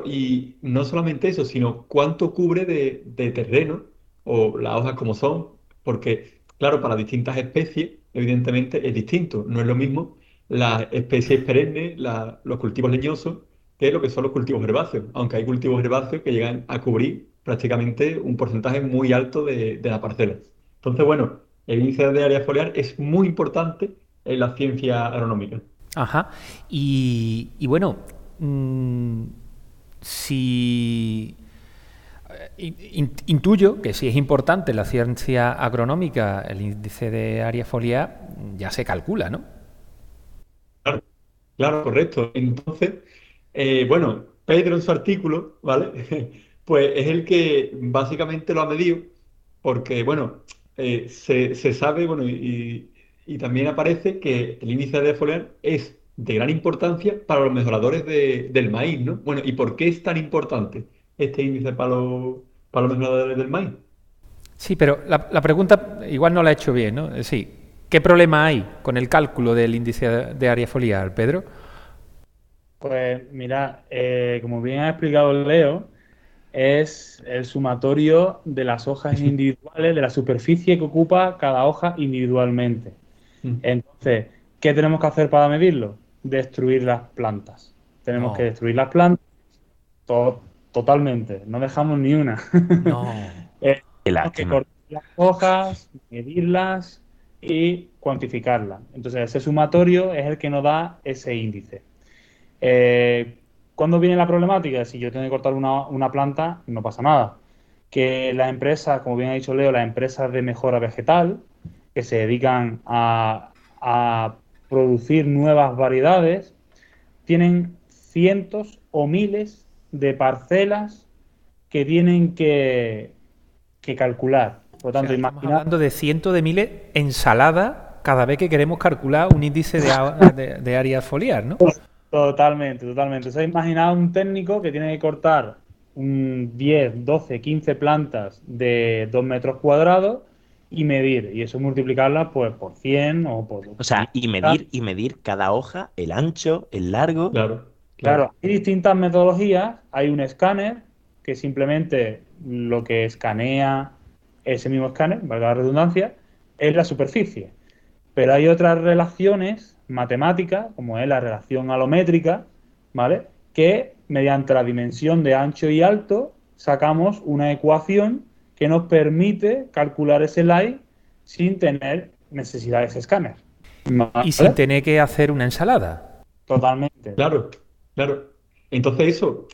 Y no solamente eso, sino cuánto cubre de, de terreno o las hojas como son, porque, claro, para distintas especies, evidentemente es distinto. No es lo mismo las especies perennes, los cultivos leñosos, que lo que son los cultivos herbáceos, aunque hay cultivos herbáceos que llegan a cubrir prácticamente un porcentaje muy alto de, la parcela. Entonces, bueno, el índice de área foliar es muy importante en la ciencia agronómica. Ajá. Y, bueno, mm, si eh, intuyo que si es importante la ciencia agronómica, el índice de área foliar ya se calcula, ¿no? Claro, correcto. Entonces, eh, bueno, Pedro en su artículo, ¿vale? [LAUGHS] pues es el que básicamente lo ha medido, porque, bueno, eh, se, sabe, bueno, y, también aparece que el índice de foliar es de gran importancia para los mejoradores del maíz, ¿no? Bueno, ¿y por qué es tan importante este índice para los, para los mejoradores del maíz? Sí, pero la, pregunta igual no la he hecho bien, ¿no? Sí, ¿Qué problema hay con el cálculo del índice de área foliar, Pedro? Pues mira, eh, como bien ha explicado Leo, es el sumatorio de las hojas individuales, de la superficie que ocupa cada hoja individualmente. Entonces, ¿qué tenemos que hacer para medirlo? Destruir las plantas. Tenemos que destruir las plantas totalmente, no dejamos ni una. No. [LAUGHS] eh, que cortar las hojas, medirlas, y cuantificarla. Entonces, ese sumatorio es el que nos da ese índice. Eh, ¿Cuándo viene la problemática? Si yo tengo que cortar una, planta, no pasa nada. Que las empresas, como bien ha dicho Leo, las empresas de mejora vegetal, que se dedican a, producir nuevas variedades, tienen cientos o miles de parcelas que tienen que, que calcular por tanto, estamos hablando de cientos de miles ensaladas cada vez que queremos calcular un índice de, área foliar, ¿no? Totalmente, totalmente. O sea, imaginad un técnico que tiene que cortar un 10, 12, 15 plantas de 2 metros cuadrados y medir. Y eso multiplicarla pues por 100 o por... O sea, y medir, y medir cada hoja, el ancho, el largo. Claro, claro. Hay distintas metodologías. Hay un escáner que simplemente lo que escanea ese mismo escáner, valga la redundancia, es la superficie. Pero hay otras relaciones matemáticas, como es la relación alométrica, ¿vale? Que mediante la dimensión de ancho y alto sacamos una ecuación que nos permite calcular ese LAI sin tener necesidad de ese escáner. Y sin tener que hacer una ensalada. Totalmente. Claro, claro. Entonces eso,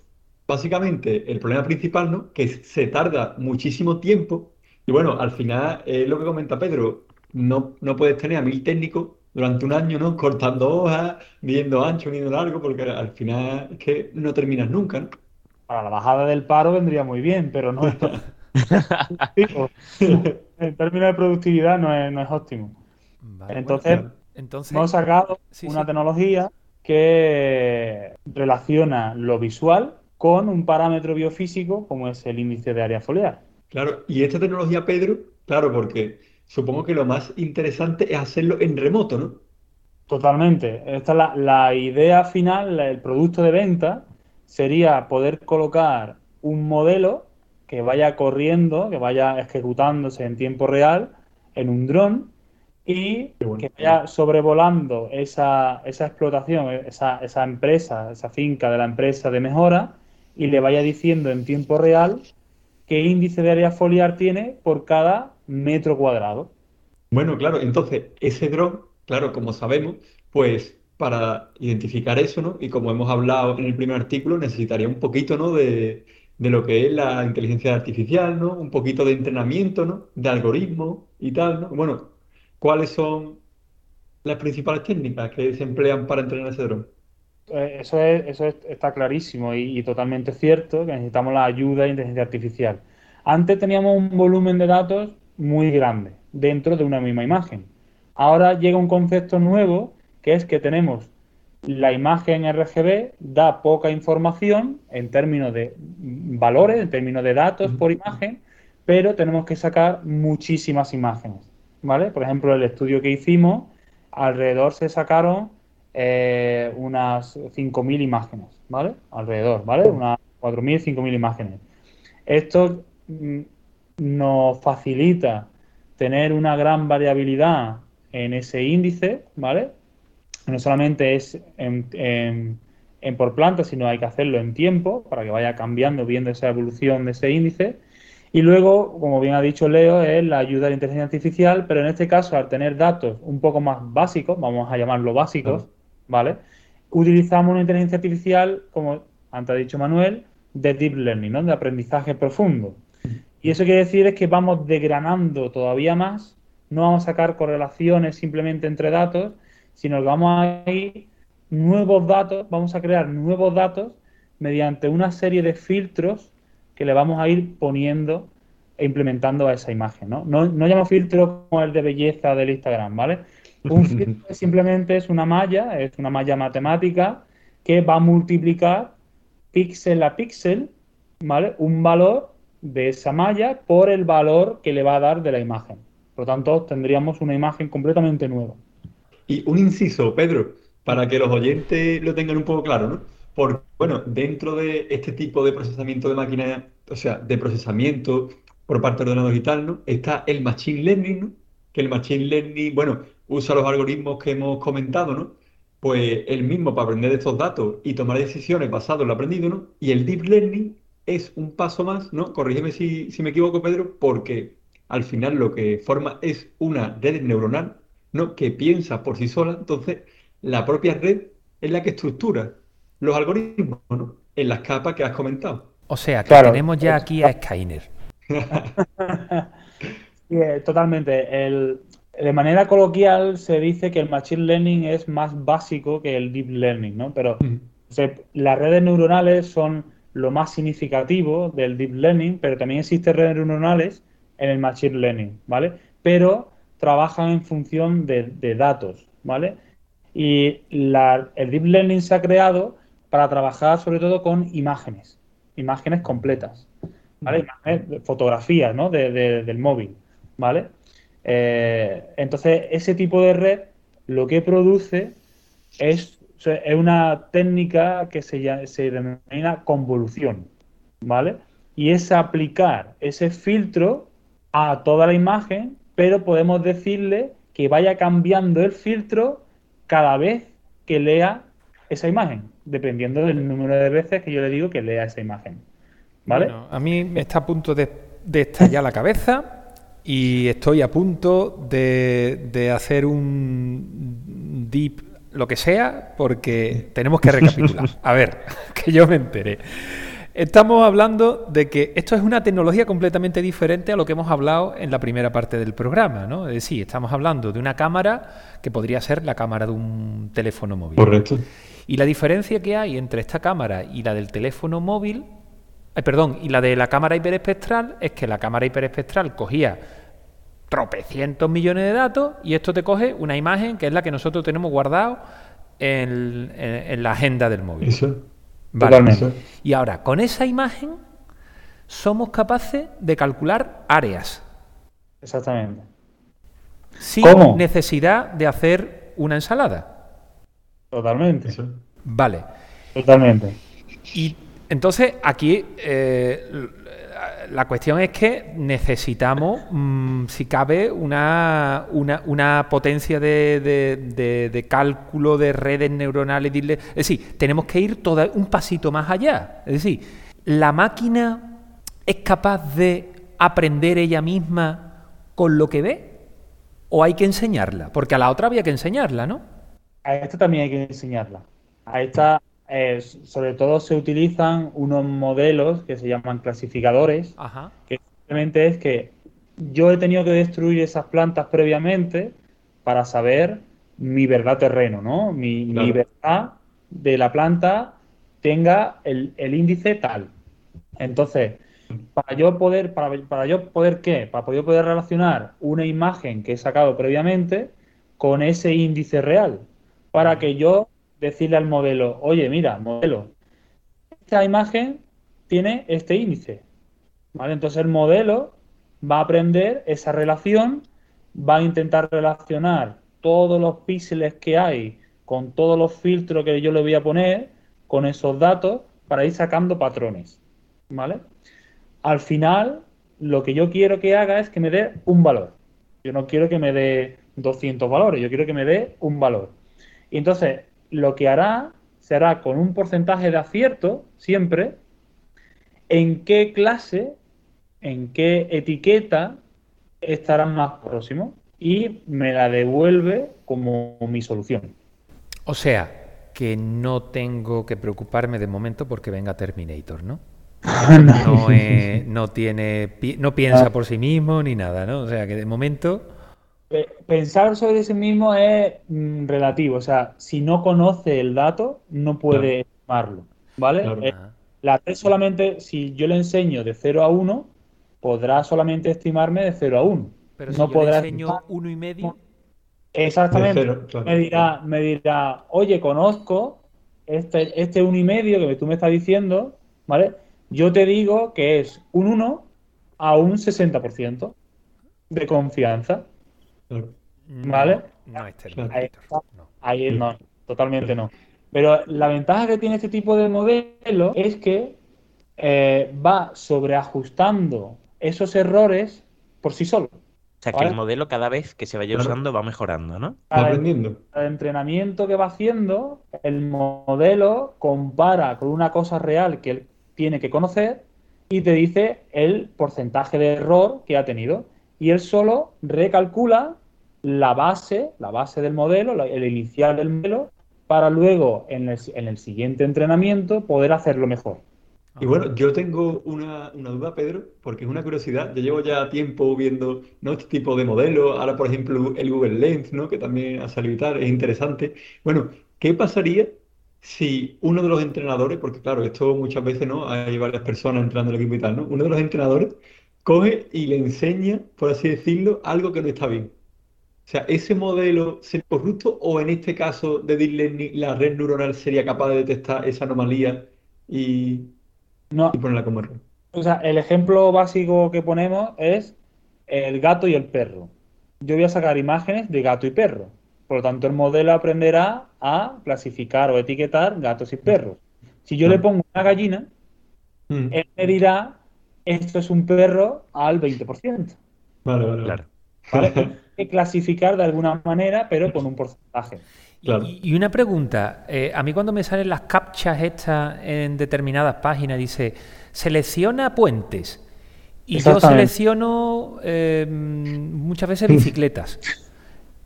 básicamente, el problema principal, ¿no? Que se tarda muchísimo tiempo. Y bueno, al final, es lo que comenta Pedro, no, no puedes tener a mil técnicos durante un año, ¿no? Cortando hojas, viendo ancho, viendo largo, porque al final es que no terminas nunca, ¿no? Para la bajada del paro vendría muy bien, pero no [LAUGHS] en términos de productividad no es, no es óptimo. Entonces, Entonces, hemos sacado una tecnología que relaciona lo visual con un parámetro biofísico como es el índice de área foliar. Claro, y esta tecnología, Pedro, claro, porque supongo que lo más interesante es hacerlo en remoto, ¿no? Totalmente. Esta es la, idea final, el producto de venta, sería poder colocar un modelo que vaya corriendo, que vaya ejecutándose en tiempo real en un dron y que vaya sobrevolando esa, explotación, esa, esa, empresa, esa finca de la empresa de mejora y le vaya diciendo en tiempo real qué índice de área foliar tiene por cada metro cuadrado. Bueno, claro, entonces ese dron, claro, como sabemos, pues para identificar eso, ¿no? Y como hemos hablado en el primer artículo, necesitaría un poquito, ¿no? De, lo que es la inteligencia artificial, ¿no? Un poquito de entrenamiento, ¿no? De algoritmos y tal, ¿no? Bueno, ¿cuáles son las principales técnicas que se emplean para entrenar ese dron? Eh, eso, es, eso está clarísimo y, y, totalmente cierto, que necesitamos la ayuda de inteligencia artificial. Antes teníamos un volumen de datos muy grande dentro de una misma imagen. Ahora llega un concepto nuevo que es que tenemos la imagen RGB, da poca información en términos de valores, en términos de datos por imagen, pero tenemos que sacar muchísimas imágenes. ¿vale? Por ejemplo, el estudio que hicimos, alrededor se sacaron eh, unas 5.000 imágenes, ¿vale? Alrededor, ¿vale? Unas 4.000, 5.000 imágenes. Esto mm, nos facilita tener una gran variabilidad en ese índice, ¿vale? No solamente es en, por planta, sino hay que hacerlo en tiempo para que vaya cambiando, viendo esa evolución de ese índice. Y luego, como bien ha dicho Leo, es la ayuda de la inteligencia artificial, pero en este caso, al tener datos un poco más básicos, vamos a llamarlo básicos, ¿vale? Utilizamos una inteligencia artificial, como antes ha dicho Manuel, de deep learning, ¿no? De aprendizaje profundo. Y eso quiere decir es que vamos degranando todavía más, no vamos a sacar correlaciones simplemente entre datos, sino que vamos a ir nuevos datos, vamos a crear nuevos datos mediante una serie de filtros que le vamos a ir poniendo e implementando a esa imagen. No, no, no llamo filtro como el de belleza del Instagram, ¿vale? Un [LAUGHS] filtro simplemente es una malla, es una malla matemática que va a multiplicar píxel a píxel, ¿vale? Un valor de esa malla por el valor que le va a dar de la imagen. Por lo tanto, tendríamos una imagen completamente nueva. Y un inciso, Pedro, para que los oyentes lo tengan un poco claro, ¿no? Porque, bueno, dentro de este tipo de procesamiento de máquina, o sea, de procesamiento por parte del ordenador y tal, ¿no? Está el Machine Learning, ¿no? Que el Machine Learning, bueno, usa los algoritmos que hemos comentado, ¿no? Pues el mismo para aprender estos datos y tomar decisiones basadas en lo aprendido, ¿no? Y el Deep Learning es un paso más, ¿no? Corrígeme si, me equivoco, Pedro, porque al final lo que forma es una red neuronal, ¿no? Que piensa por sí sola, entonces la propia red es la que estructura los algoritmos, ¿no? En las capas que has comentado. O sea, que tenemos ya aquí a Skyner. [LAUGHS] Eh, totalmente. El, de manera coloquial se dice que el Machine Learning es más básico que el Deep Learning, ¿no? Pero las redes neuronales son lo más significativo del deep learning, pero también existen redes neuronales en el machine learning, ¿vale? Pero trabajan en función de, datos, ¿vale? Y el deep learning se ha creado para trabajar sobre todo con imágenes, imágenes completas, ¿vale? fotografías, ¿no? del móvil, ¿vale? Eh, entonces, ese tipo de red lo que produce es es una técnica que se, se denomina convolución, ¿vale? Y es aplicar ese filtro a toda la imagen, pero podemos decirle que vaya cambiando el filtro cada vez que lea esa imagen, dependiendo del número de veces que yo le digo que lea esa imagen. ¿Vale? a mí me está a punto de, de estallar la cabeza y estoy a punto de, de hacer un deep lo que sea porque tenemos que recapitular. A ver, [LAUGHS] que yo me enteré. Estamos hablando de que esto es una tecnología completamente diferente a lo que hemos hablado en la primera parte del programa, ¿no? Es decir, estamos hablando de una cámara que podría ser la cámara de un teléfono móvil. Correcto. Y la diferencia que hay entre esta cámara y la del teléfono móvil, eh, perdón, y la de la cámara hiperespectral es que la cámara hiperespectral cogía tropecientos millones de datos y esto te coge una imagen que es la que nosotros tenemos guardado en, en- en la agenda del móvil. Eso. Vale. Totalmente. Y ahora, con esa imagen somos capaces de calcular áreas Exactamente. sin ¿Cómo? necesidad de hacer una ensalada. Totalmente. Vale. Totalmente. Y entonces aquí eh, la cuestión es que necesitamos, mm, si cabe, una, una, potencia de, de- cálculo de redes neuronales. Es decir, tenemos que ir toda, un pasito más allá. Es decir, la máquina es capaz de aprender ella misma con lo que ve o hay que enseñarla, porque a la otra había que enseñarla, ¿no? A esta también hay que enseñarla. A esta, eh, sobre todo, se utilizan unos modelos que se llaman clasificadores, Ajá. que simplemente es que yo he tenido que destruir esas plantas previamente para saber mi verdad terreno, ¿no? Mi, verdad de la planta tenga el, el índice tal. Entonces, para yo poder, para, para yo poder qué? Para yo poder relacionar una imagen que he sacado previamente con ese índice real. Para que yo decirle al modelo, oye, mira, modelo, esta imagen tiene este índice. ¿Vale? Entonces el modelo va a aprender esa relación, va a intentar relacionar todos los píxeles que hay con todos los filtros que yo le voy a poner con esos datos para ir sacando patrones. ¿Vale? Al final, lo que yo quiero que haga es que me dé un valor. Yo no quiero que me dé 200 valores, yo quiero que me dé un valor. Y entonces, lo que hará será con un porcentaje de acierto, siempre, en qué clase, en qué etiqueta estarán más próximos y me la devuelve como mi solución. O sea, que no tengo que preocuparme de momento porque venga Terminator, ¿no? [LAUGHS] No, no tiene, pi- no piensa por sí mismo ni nada, ¿no? O sea, que de momento, Pensar sobre sí mismo es mm, relativo, o sea, si no conoce el dato, no puede estimarlo, ¿vale? Claro. Eh, La red solamente, si yo le enseño de 0 a 1, podrá solamente estimarme de 0 a 1. pero si no yo podrá le enseño estimar- uno y medio, Exactamente. Cero, claro. Me dirá, me dirá, oye, conozco este, este uno y medio que tú me estás diciendo, ¿vale? Yo te digo que es un 1 a un 60% de confianza. Claro. no, Vale. no es Ahí Terminator. está. no. Ahí no, totalmente no. Pero la ventaja que tiene este tipo de modelo es que eh, va sobreajustando esos errores por sí solo. O sea, que Vale. el modelo cada vez que se vaya Claro. usando va mejorando, ¿no? Va Cada aprendiendo. el entrenamiento que va haciendo, el modelo compara con una cosa real que él tiene que conocer y te dice el porcentaje de error que ha tenido. Y él solo recalcula la base, la base del modelo, el inicial del modelo, para luego en el, en el siguiente entrenamiento poder hacerlo mejor. Y bueno, yo tengo una, una duda, Pedro, porque es una curiosidad. Yo llevo ya tiempo viendo ¿no? este tipo de modelos. Ahora, por ejemplo, el Google Lens, ¿no? que también ha salido es interesante. Bueno, ¿qué pasaría si uno de los entrenadores, porque claro, esto muchas veces no, hay varias personas entrando en el equipo y tal, ¿no? Uno de los entrenadores coge y le enseña, por así decirlo, algo que no está bien. O sea, ¿ese modelo sería corrupto o en este caso de deep learning la red neuronal sería capaz de detectar esa anomalía y, No, y ponerla como error? O sea, el ejemplo básico que ponemos es el gato y el perro. Yo voy a sacar imágenes de gato y perro. Por lo tanto, el modelo aprenderá a clasificar o etiquetar gatos y perros. Si yo le pongo una gallina, Mm. él me dirá, esto es un perro al 20%. Vale, vale, vale. Claro. ¿vale? [LAUGHS] Que clasificar de alguna manera, pero con un porcentaje. Y- Claro. Y, y una pregunta, eh, a mí cuando me salen las captchas estas en determinadas páginas, dice, selecciona puentes. Y yo selecciono eh, muchas veces bicicletas.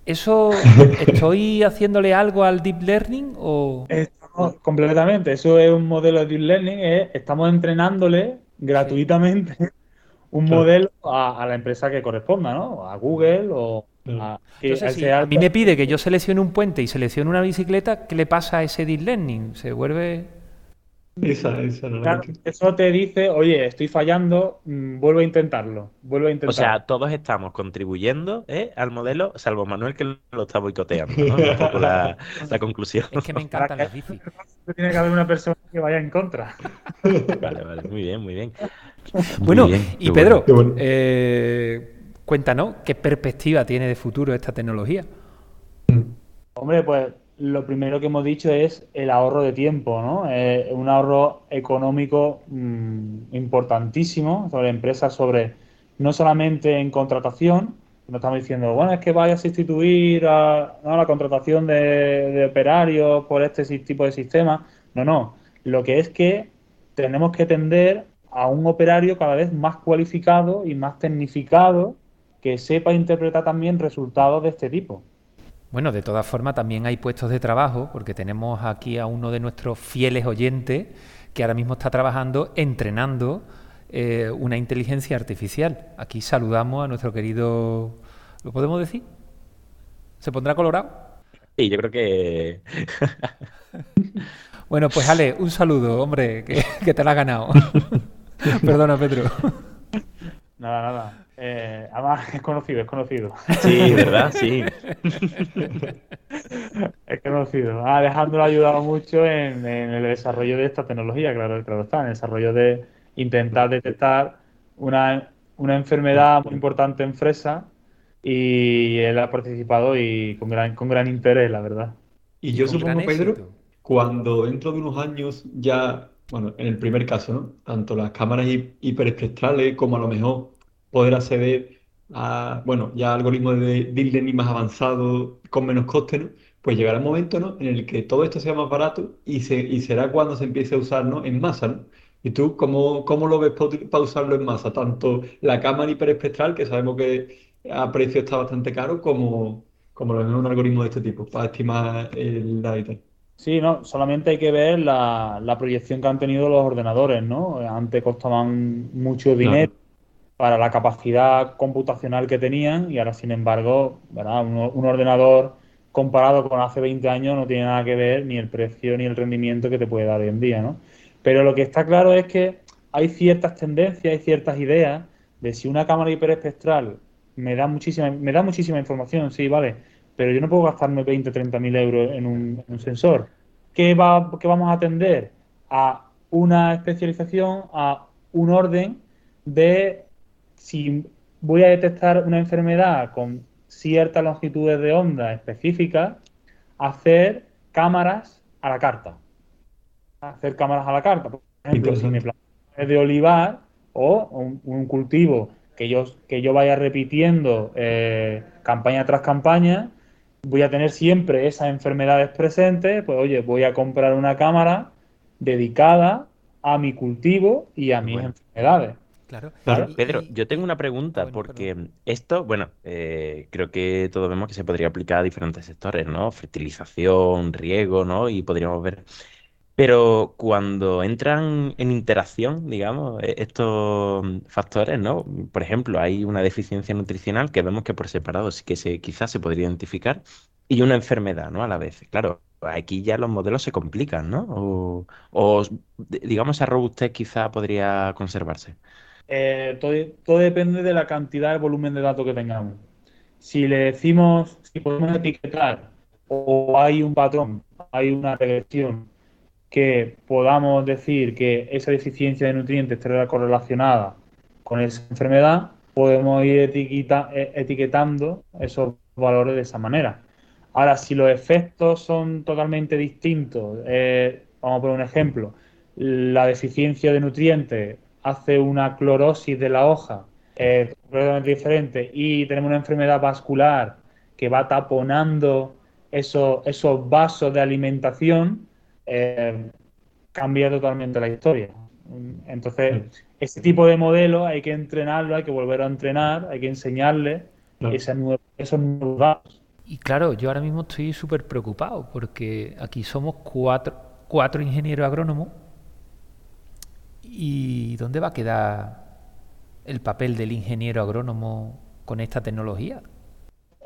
¿Eso [LAUGHS] estoy haciéndole algo al deep learning o...? completamente. Eso es un modelo de deep learning. estamos entrenándole gratuitamente un modelo a, la empresa que corresponda, ¿no? A Google o a... a mí me pide que yo seleccione un puente y seleccione una bicicleta, ¿qué le pasa a ese deep learning? ¿Se vuelve...? Esa, esa, eso te dice, oye, estoy fallando, mm, vuelvo a intentarlo, vuelvo a intentarlo. O sea, todos estamos contribuyendo ¿eh? al modelo, salvo Manuel que lo está boicoteando, ¿no? [LAUGHS] Un poco la, conclusión. Es que me encantan las bicis. [LAUGHS] Tiene que haber una persona que vaya en contra. [LAUGHS] Vale, vale, muy bien, muy bien. [LAUGHS] bueno, y Pedro, eh, cuéntanos, ¿qué perspectiva tiene de futuro esta tecnología? Hombre, pues lo primero que hemos dicho es el ahorro de tiempo, ¿no? Eh, un ahorro económico mm, importantísimo sobre empresas, sobre no solamente en contratación, no estamos diciendo, bueno, es que vaya a sustituir a, la contratación de, operarios por este tipo de sistema. No, no. Lo que es que tenemos que tender a un operario cada vez más cualificado y más tecnificado que sepa interpretar también resultados de este tipo. Bueno, de todas formas también hay puestos de trabajo, porque tenemos aquí a uno de nuestros fieles oyentes que ahora mismo está trabajando entrenando eh, una inteligencia artificial. Aquí saludamos a nuestro querido... ¿Lo podemos decir? ¿Se pondrá colorado? Sí, yo creo que... [LAUGHS] bueno, pues Ale, un saludo, hombre, que, que te la has ganado. [LAUGHS] [LAUGHS] Perdona, Pedro. Nada, nada. Eh, además, es conocido, es conocido. Sí, ¿verdad? Sí. [LAUGHS] es conocido. Ah, Alejandro ha ayudado mucho en, el desarrollo de esta tecnología, claro, claro está, en el desarrollo de intentar detectar una, enfermedad muy importante en fresa y él ha participado y con gran, con gran interés, la verdad. Y yo supongo, Pedro, cuando dentro de unos años ya, bueno, en el primer caso, ¿no? Tanto las cámaras hiperespectrales como a lo mejor poder acceder a, bueno, ya algoritmos de deep learning más avanzados con menos coste, ¿no? Pues llegará un momento, ¿no? En el que todo esto sea más barato y, se, y será cuando se empiece a usar, ¿no? En masa, ¿no? ¿Y tú cómo, cómo lo ves para usarlo en masa? Tanto la cámara hiperespectral, que sabemos que a precio está bastante caro, como, como un algoritmo de este tipo, para estimar el data. Sí, no, solamente hay que ver la, la, proyección que han tenido los ordenadores, ¿no? Antes costaban mucho dinero para la capacidad computacional que tenían y ahora, sin embargo, ¿verdad? Un, ordenador comparado con hace 20 años no tiene nada que ver ni el precio ni el rendimiento que te puede dar hoy en día, ¿no? Pero lo que está claro es que hay ciertas tendencias, hay ciertas ideas de si una cámara hiperespectral me da muchísima, me da muchísima información, sí, vale, pero yo no puedo gastarme 20 o 30 mil euros en un, sensor. ¿Qué, va, ¿Qué vamos a atender? A una especialización, a un orden de si voy a detectar una enfermedad con ciertas longitudes de onda específicas, hacer cámaras a la carta. Hacer cámaras a la carta. Por ejemplo, si mi es de olivar o un, cultivo que yo, que yo vaya repitiendo eh, campaña tras campaña, voy a tener siempre esas enfermedades presentes, pues oye, voy a comprar una cámara dedicada a mi cultivo y a mis enfermedades. Claro. Pedro, yo tengo una pregunta, porque esto, bueno, eh, creo que todos vemos que se podría aplicar a diferentes sectores, ¿no? Fertilización, riego, ¿no? Y podríamos ver. Pero cuando entran en interacción, digamos, e-, estos factores, ¿no? Por ejemplo, hay una deficiencia nutricional que vemos que por separado sí que se, quizás se podría identificar, y una enfermedad, ¿no? A la vez. Claro, aquí ya los modelos se complican, ¿no? O, o digamos, esa robustez quizá podría conservarse. Eh, todo, depende de la cantidad de volumen de datos que tengamos. Si le decimos, si podemos etiquetar o hay un patrón, hay una regresión que podamos decir que esa deficiencia de nutrientes está correlacionada con esa enfermedad, podemos ir eh, etiquetando esos valores de esa manera. Ahora, si los efectos son totalmente distintos, eh, vamos a poner un ejemplo, la deficiencia de nutrientes hace una clorosis de la hoja eh, completamente diferente y tenemos una enfermedad vascular que va taponando esos, esos vasos de alimentación, eh, cambia totalmente la historia. Entonces, ese tipo de modelos hay que entrenarlo, hay que volver a entrenar, hay que enseñarle Claro. ese nuevo- esos nuevos datos. Y claro, yo ahora mismo estoy súper preocupado porque aquí somos cuatro, cuatro ingenieros agrónomos. ¿Y dónde va a quedar el papel del ingeniero agrónomo con esta tecnología?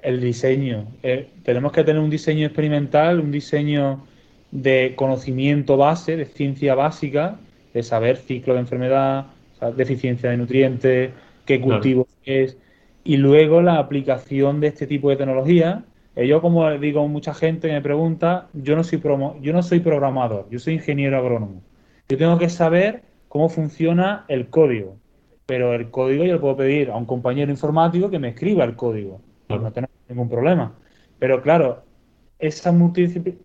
El diseño. Eh, tenemos que tener un diseño experimental, un diseño de conocimiento base, de ciencia básica, de saber ciclo de enfermedad, o sea, deficiencia de nutrientes, qué Claro. cultivo es, y luego la aplicación de este tipo de tecnología. Eh, yo, como digo mucha gente me pregunta, yo no soy promo- yo no soy programador, yo soy ingeniero agrónomo. Yo tengo que saber cómo funciona el código, pero el código yo le puedo pedir a un compañero informático que me escriba el código. Claro. No tenemos ningún problema. Pero claro, esa multidiscipli-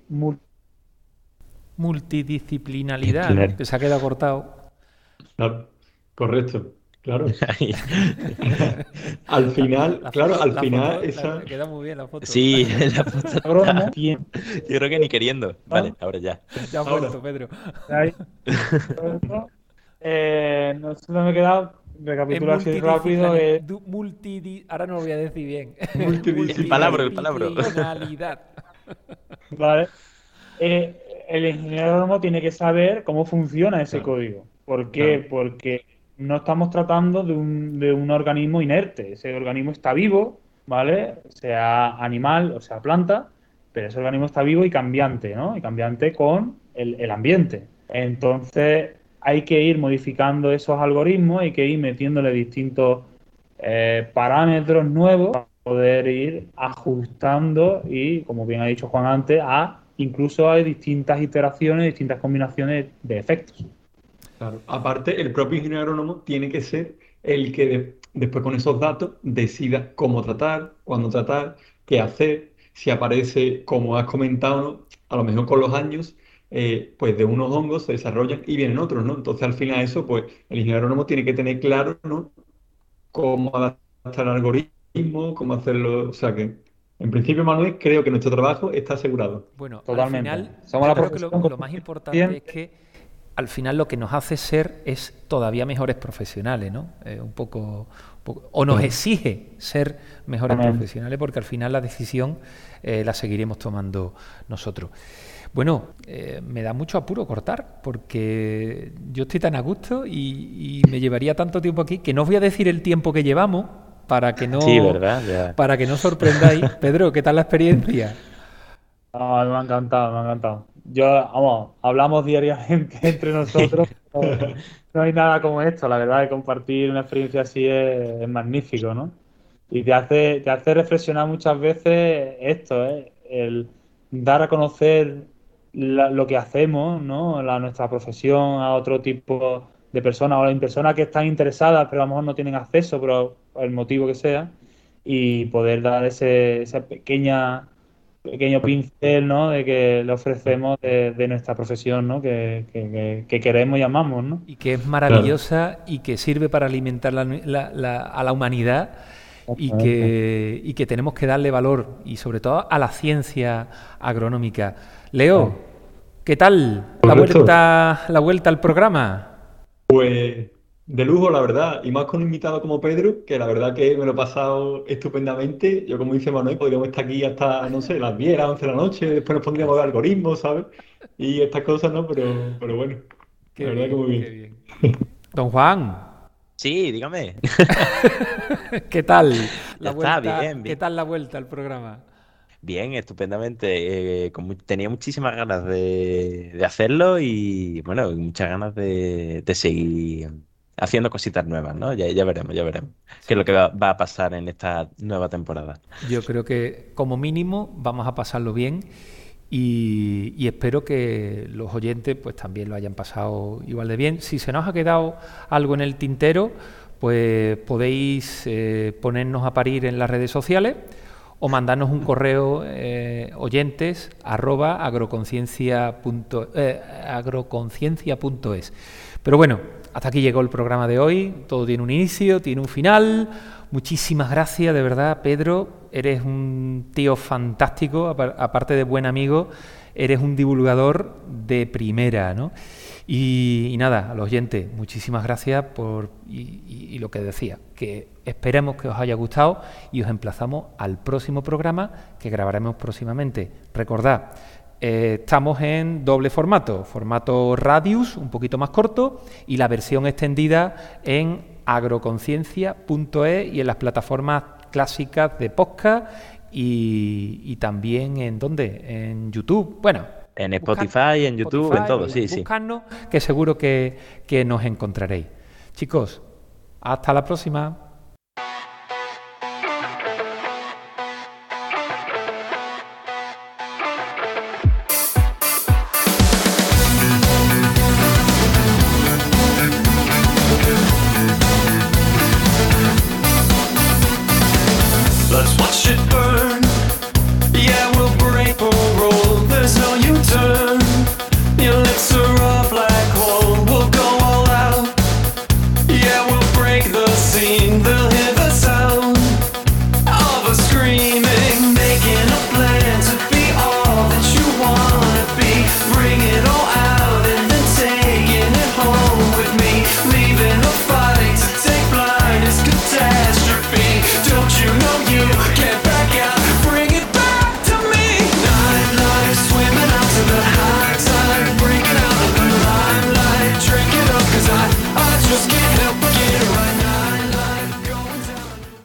mul- Multidisciplinalidad, ¿no? Disciplinar. que se ha quedado cortado. Claro, correcto, claro. [LAUGHS] Al final, La claro, foto- al la final foto- esa... queda muy bien la foto. Sí, [LAUGHS] [LAUGHS] la foto- tiene yo creo que ni queriendo. Vale, ahora ya. Ya Ahora. vuelto, Pedro. Ahí. Eh, no sé dónde me he quedado. Recapitulo así rápido. eh, multidi- ahora no lo voy a decir bien. Multidisciplinaridad. El palabra, el palabra. Multidisciplinaridad. Vale. Eh, el ingeniero agrónomo tiene que saber cómo funciona ese Claro. código. ¿Por qué? Claro. Porque no estamos tratando de un, de un organismo inerte. Ese organismo está vivo, ¿vale? Sea animal o sea planta, pero ese organismo está vivo y cambiante, ¿no? Y cambiante con el, el ambiente. Entonces hay que ir modificando esos algoritmos, hay que ir metiéndole distintos eh, parámetros nuevos para poder ir ajustando y, como bien ha dicho Juan antes, a incluso hay distintas iteraciones, distintas combinaciones de efectos. Claro. Aparte, el propio ingeniero agrónomo tiene que ser el que de- después con esos datos decida cómo tratar, cuándo tratar, qué hacer, si aparece, como has comentado, a lo mejor con los años, eh, pues de unos hongos se desarrollan y vienen otros, ¿no? Entonces al final eso, pues el ingeniero agrónomo tiene que tener claro, ¿no? Cómo adaptar el algoritmo, cómo hacerlo, o sea que, en principio, Manuel, creo que nuestro trabajo está asegurado. Bueno, Totalmente. al final, Somos yo la creo que lo, más importante bien. es que al final lo que nos hace ser es todavía mejores profesionales, ¿no? Eh, un poco, un poco- o nos exige ser mejores profesionales porque al final la decisión eh, la seguiremos tomando nosotros. Bueno, eh, me da mucho apuro cortar porque yo estoy tan a gusto y, y me llevaría tanto tiempo aquí que no os voy a decir el tiempo que llevamos para que no, Sí, ¿verdad? Ya. para que no sorprendáis. [LAUGHS] Pedro, ¿qué tal la experiencia? Me ha encantado, me ha encantado. Yo, vamos, hablamos diariamente [LAUGHS] entre nosotros. [LAUGHS] pero no hay nada como esto, la verdad, de compartir una experiencia así es, es magnífico, ¿no? Y te hace, te hace reflexionar muchas veces esto, ¿eh? El dar a conocer la- lo que hacemos, ¿no? La, nuestra profesión a otro tipo de personas o a personas que están interesadas, pero a lo mejor no tienen acceso, pero el motivo que sea, y poder dar ese, esa pequeña pequeño pincel ¿no? de que le ofrecemos de, de nuestra profesión ¿no? que, que- que- que queremos y amamos. ¿no? y que es maravillosa y que sirve para alimentar la- la- la- a la humanidad y que, y que tenemos que darle valor y sobre todo a la ciencia agronómica. Leo, ¿qué tal la Correcto. vuelta, la vuelta al programa? Pues de lujo, la verdad, y más con un invitado como Pedro, que la verdad que me lo he pasado estupendamente. Yo, como dice Manuel, podríamos estar aquí hasta, no sé, las 10, las 11 de la noche, después nos pondríamos a ver algoritmos, ¿sabes? Y estas cosas, ¿no? Pero, pero bueno, la verdad que muy bien. qué bien. Don Juan, Sí, dígame. [LAUGHS] ¿qué tal la está, vuelta? bien, bien. ¿Qué tal la vuelta al programa? Bien, estupendamente. eh, con tenía muchísimas ganas de, de hacerlo y bueno, muchas ganas de, de seguir haciendo cositas nuevas, ¿no? Ya, veremos, ya veremos qué es lo que va, a pasar en esta nueva temporada. Yo creo que como mínimo vamos a pasarlo bien y, espero que los oyentes pues también lo hayan pasado igual de bien. Si se nos ha quedado algo en el tintero, pues podéis eh, ponernos a parir en las redes sociales o mandarnos un correo eh, oyentes arroba agroconciencia punto- eh, agroconciencia.es. Pero bueno, hasta aquí llegó el programa de hoy. Todo tiene un inicio, tiene un final. Muchísimas gracias, de verdad, Pedro. Eres un tío fantástico, apar- aparte de buen amigo, eres un divulgador de primera, ¿no? Y, nada, al oyente, muchísimas gracias por y, lo que decía, que esperemos que os haya gustado y os emplazamos al próximo programa que grabaremos próximamente. Recordad, eh, estamos en doble formato, formato Radius, un poquito más corto, y la versión extendida en agroconciencia.es y en las plataformas clásicas de podcast y, también en dónde, en YouTube. Bueno, en Spotify, en YouTube, en todo, sí, sí. Buscadnos, que seguro que, que nos encontraréis. Chicos, hasta la próxima.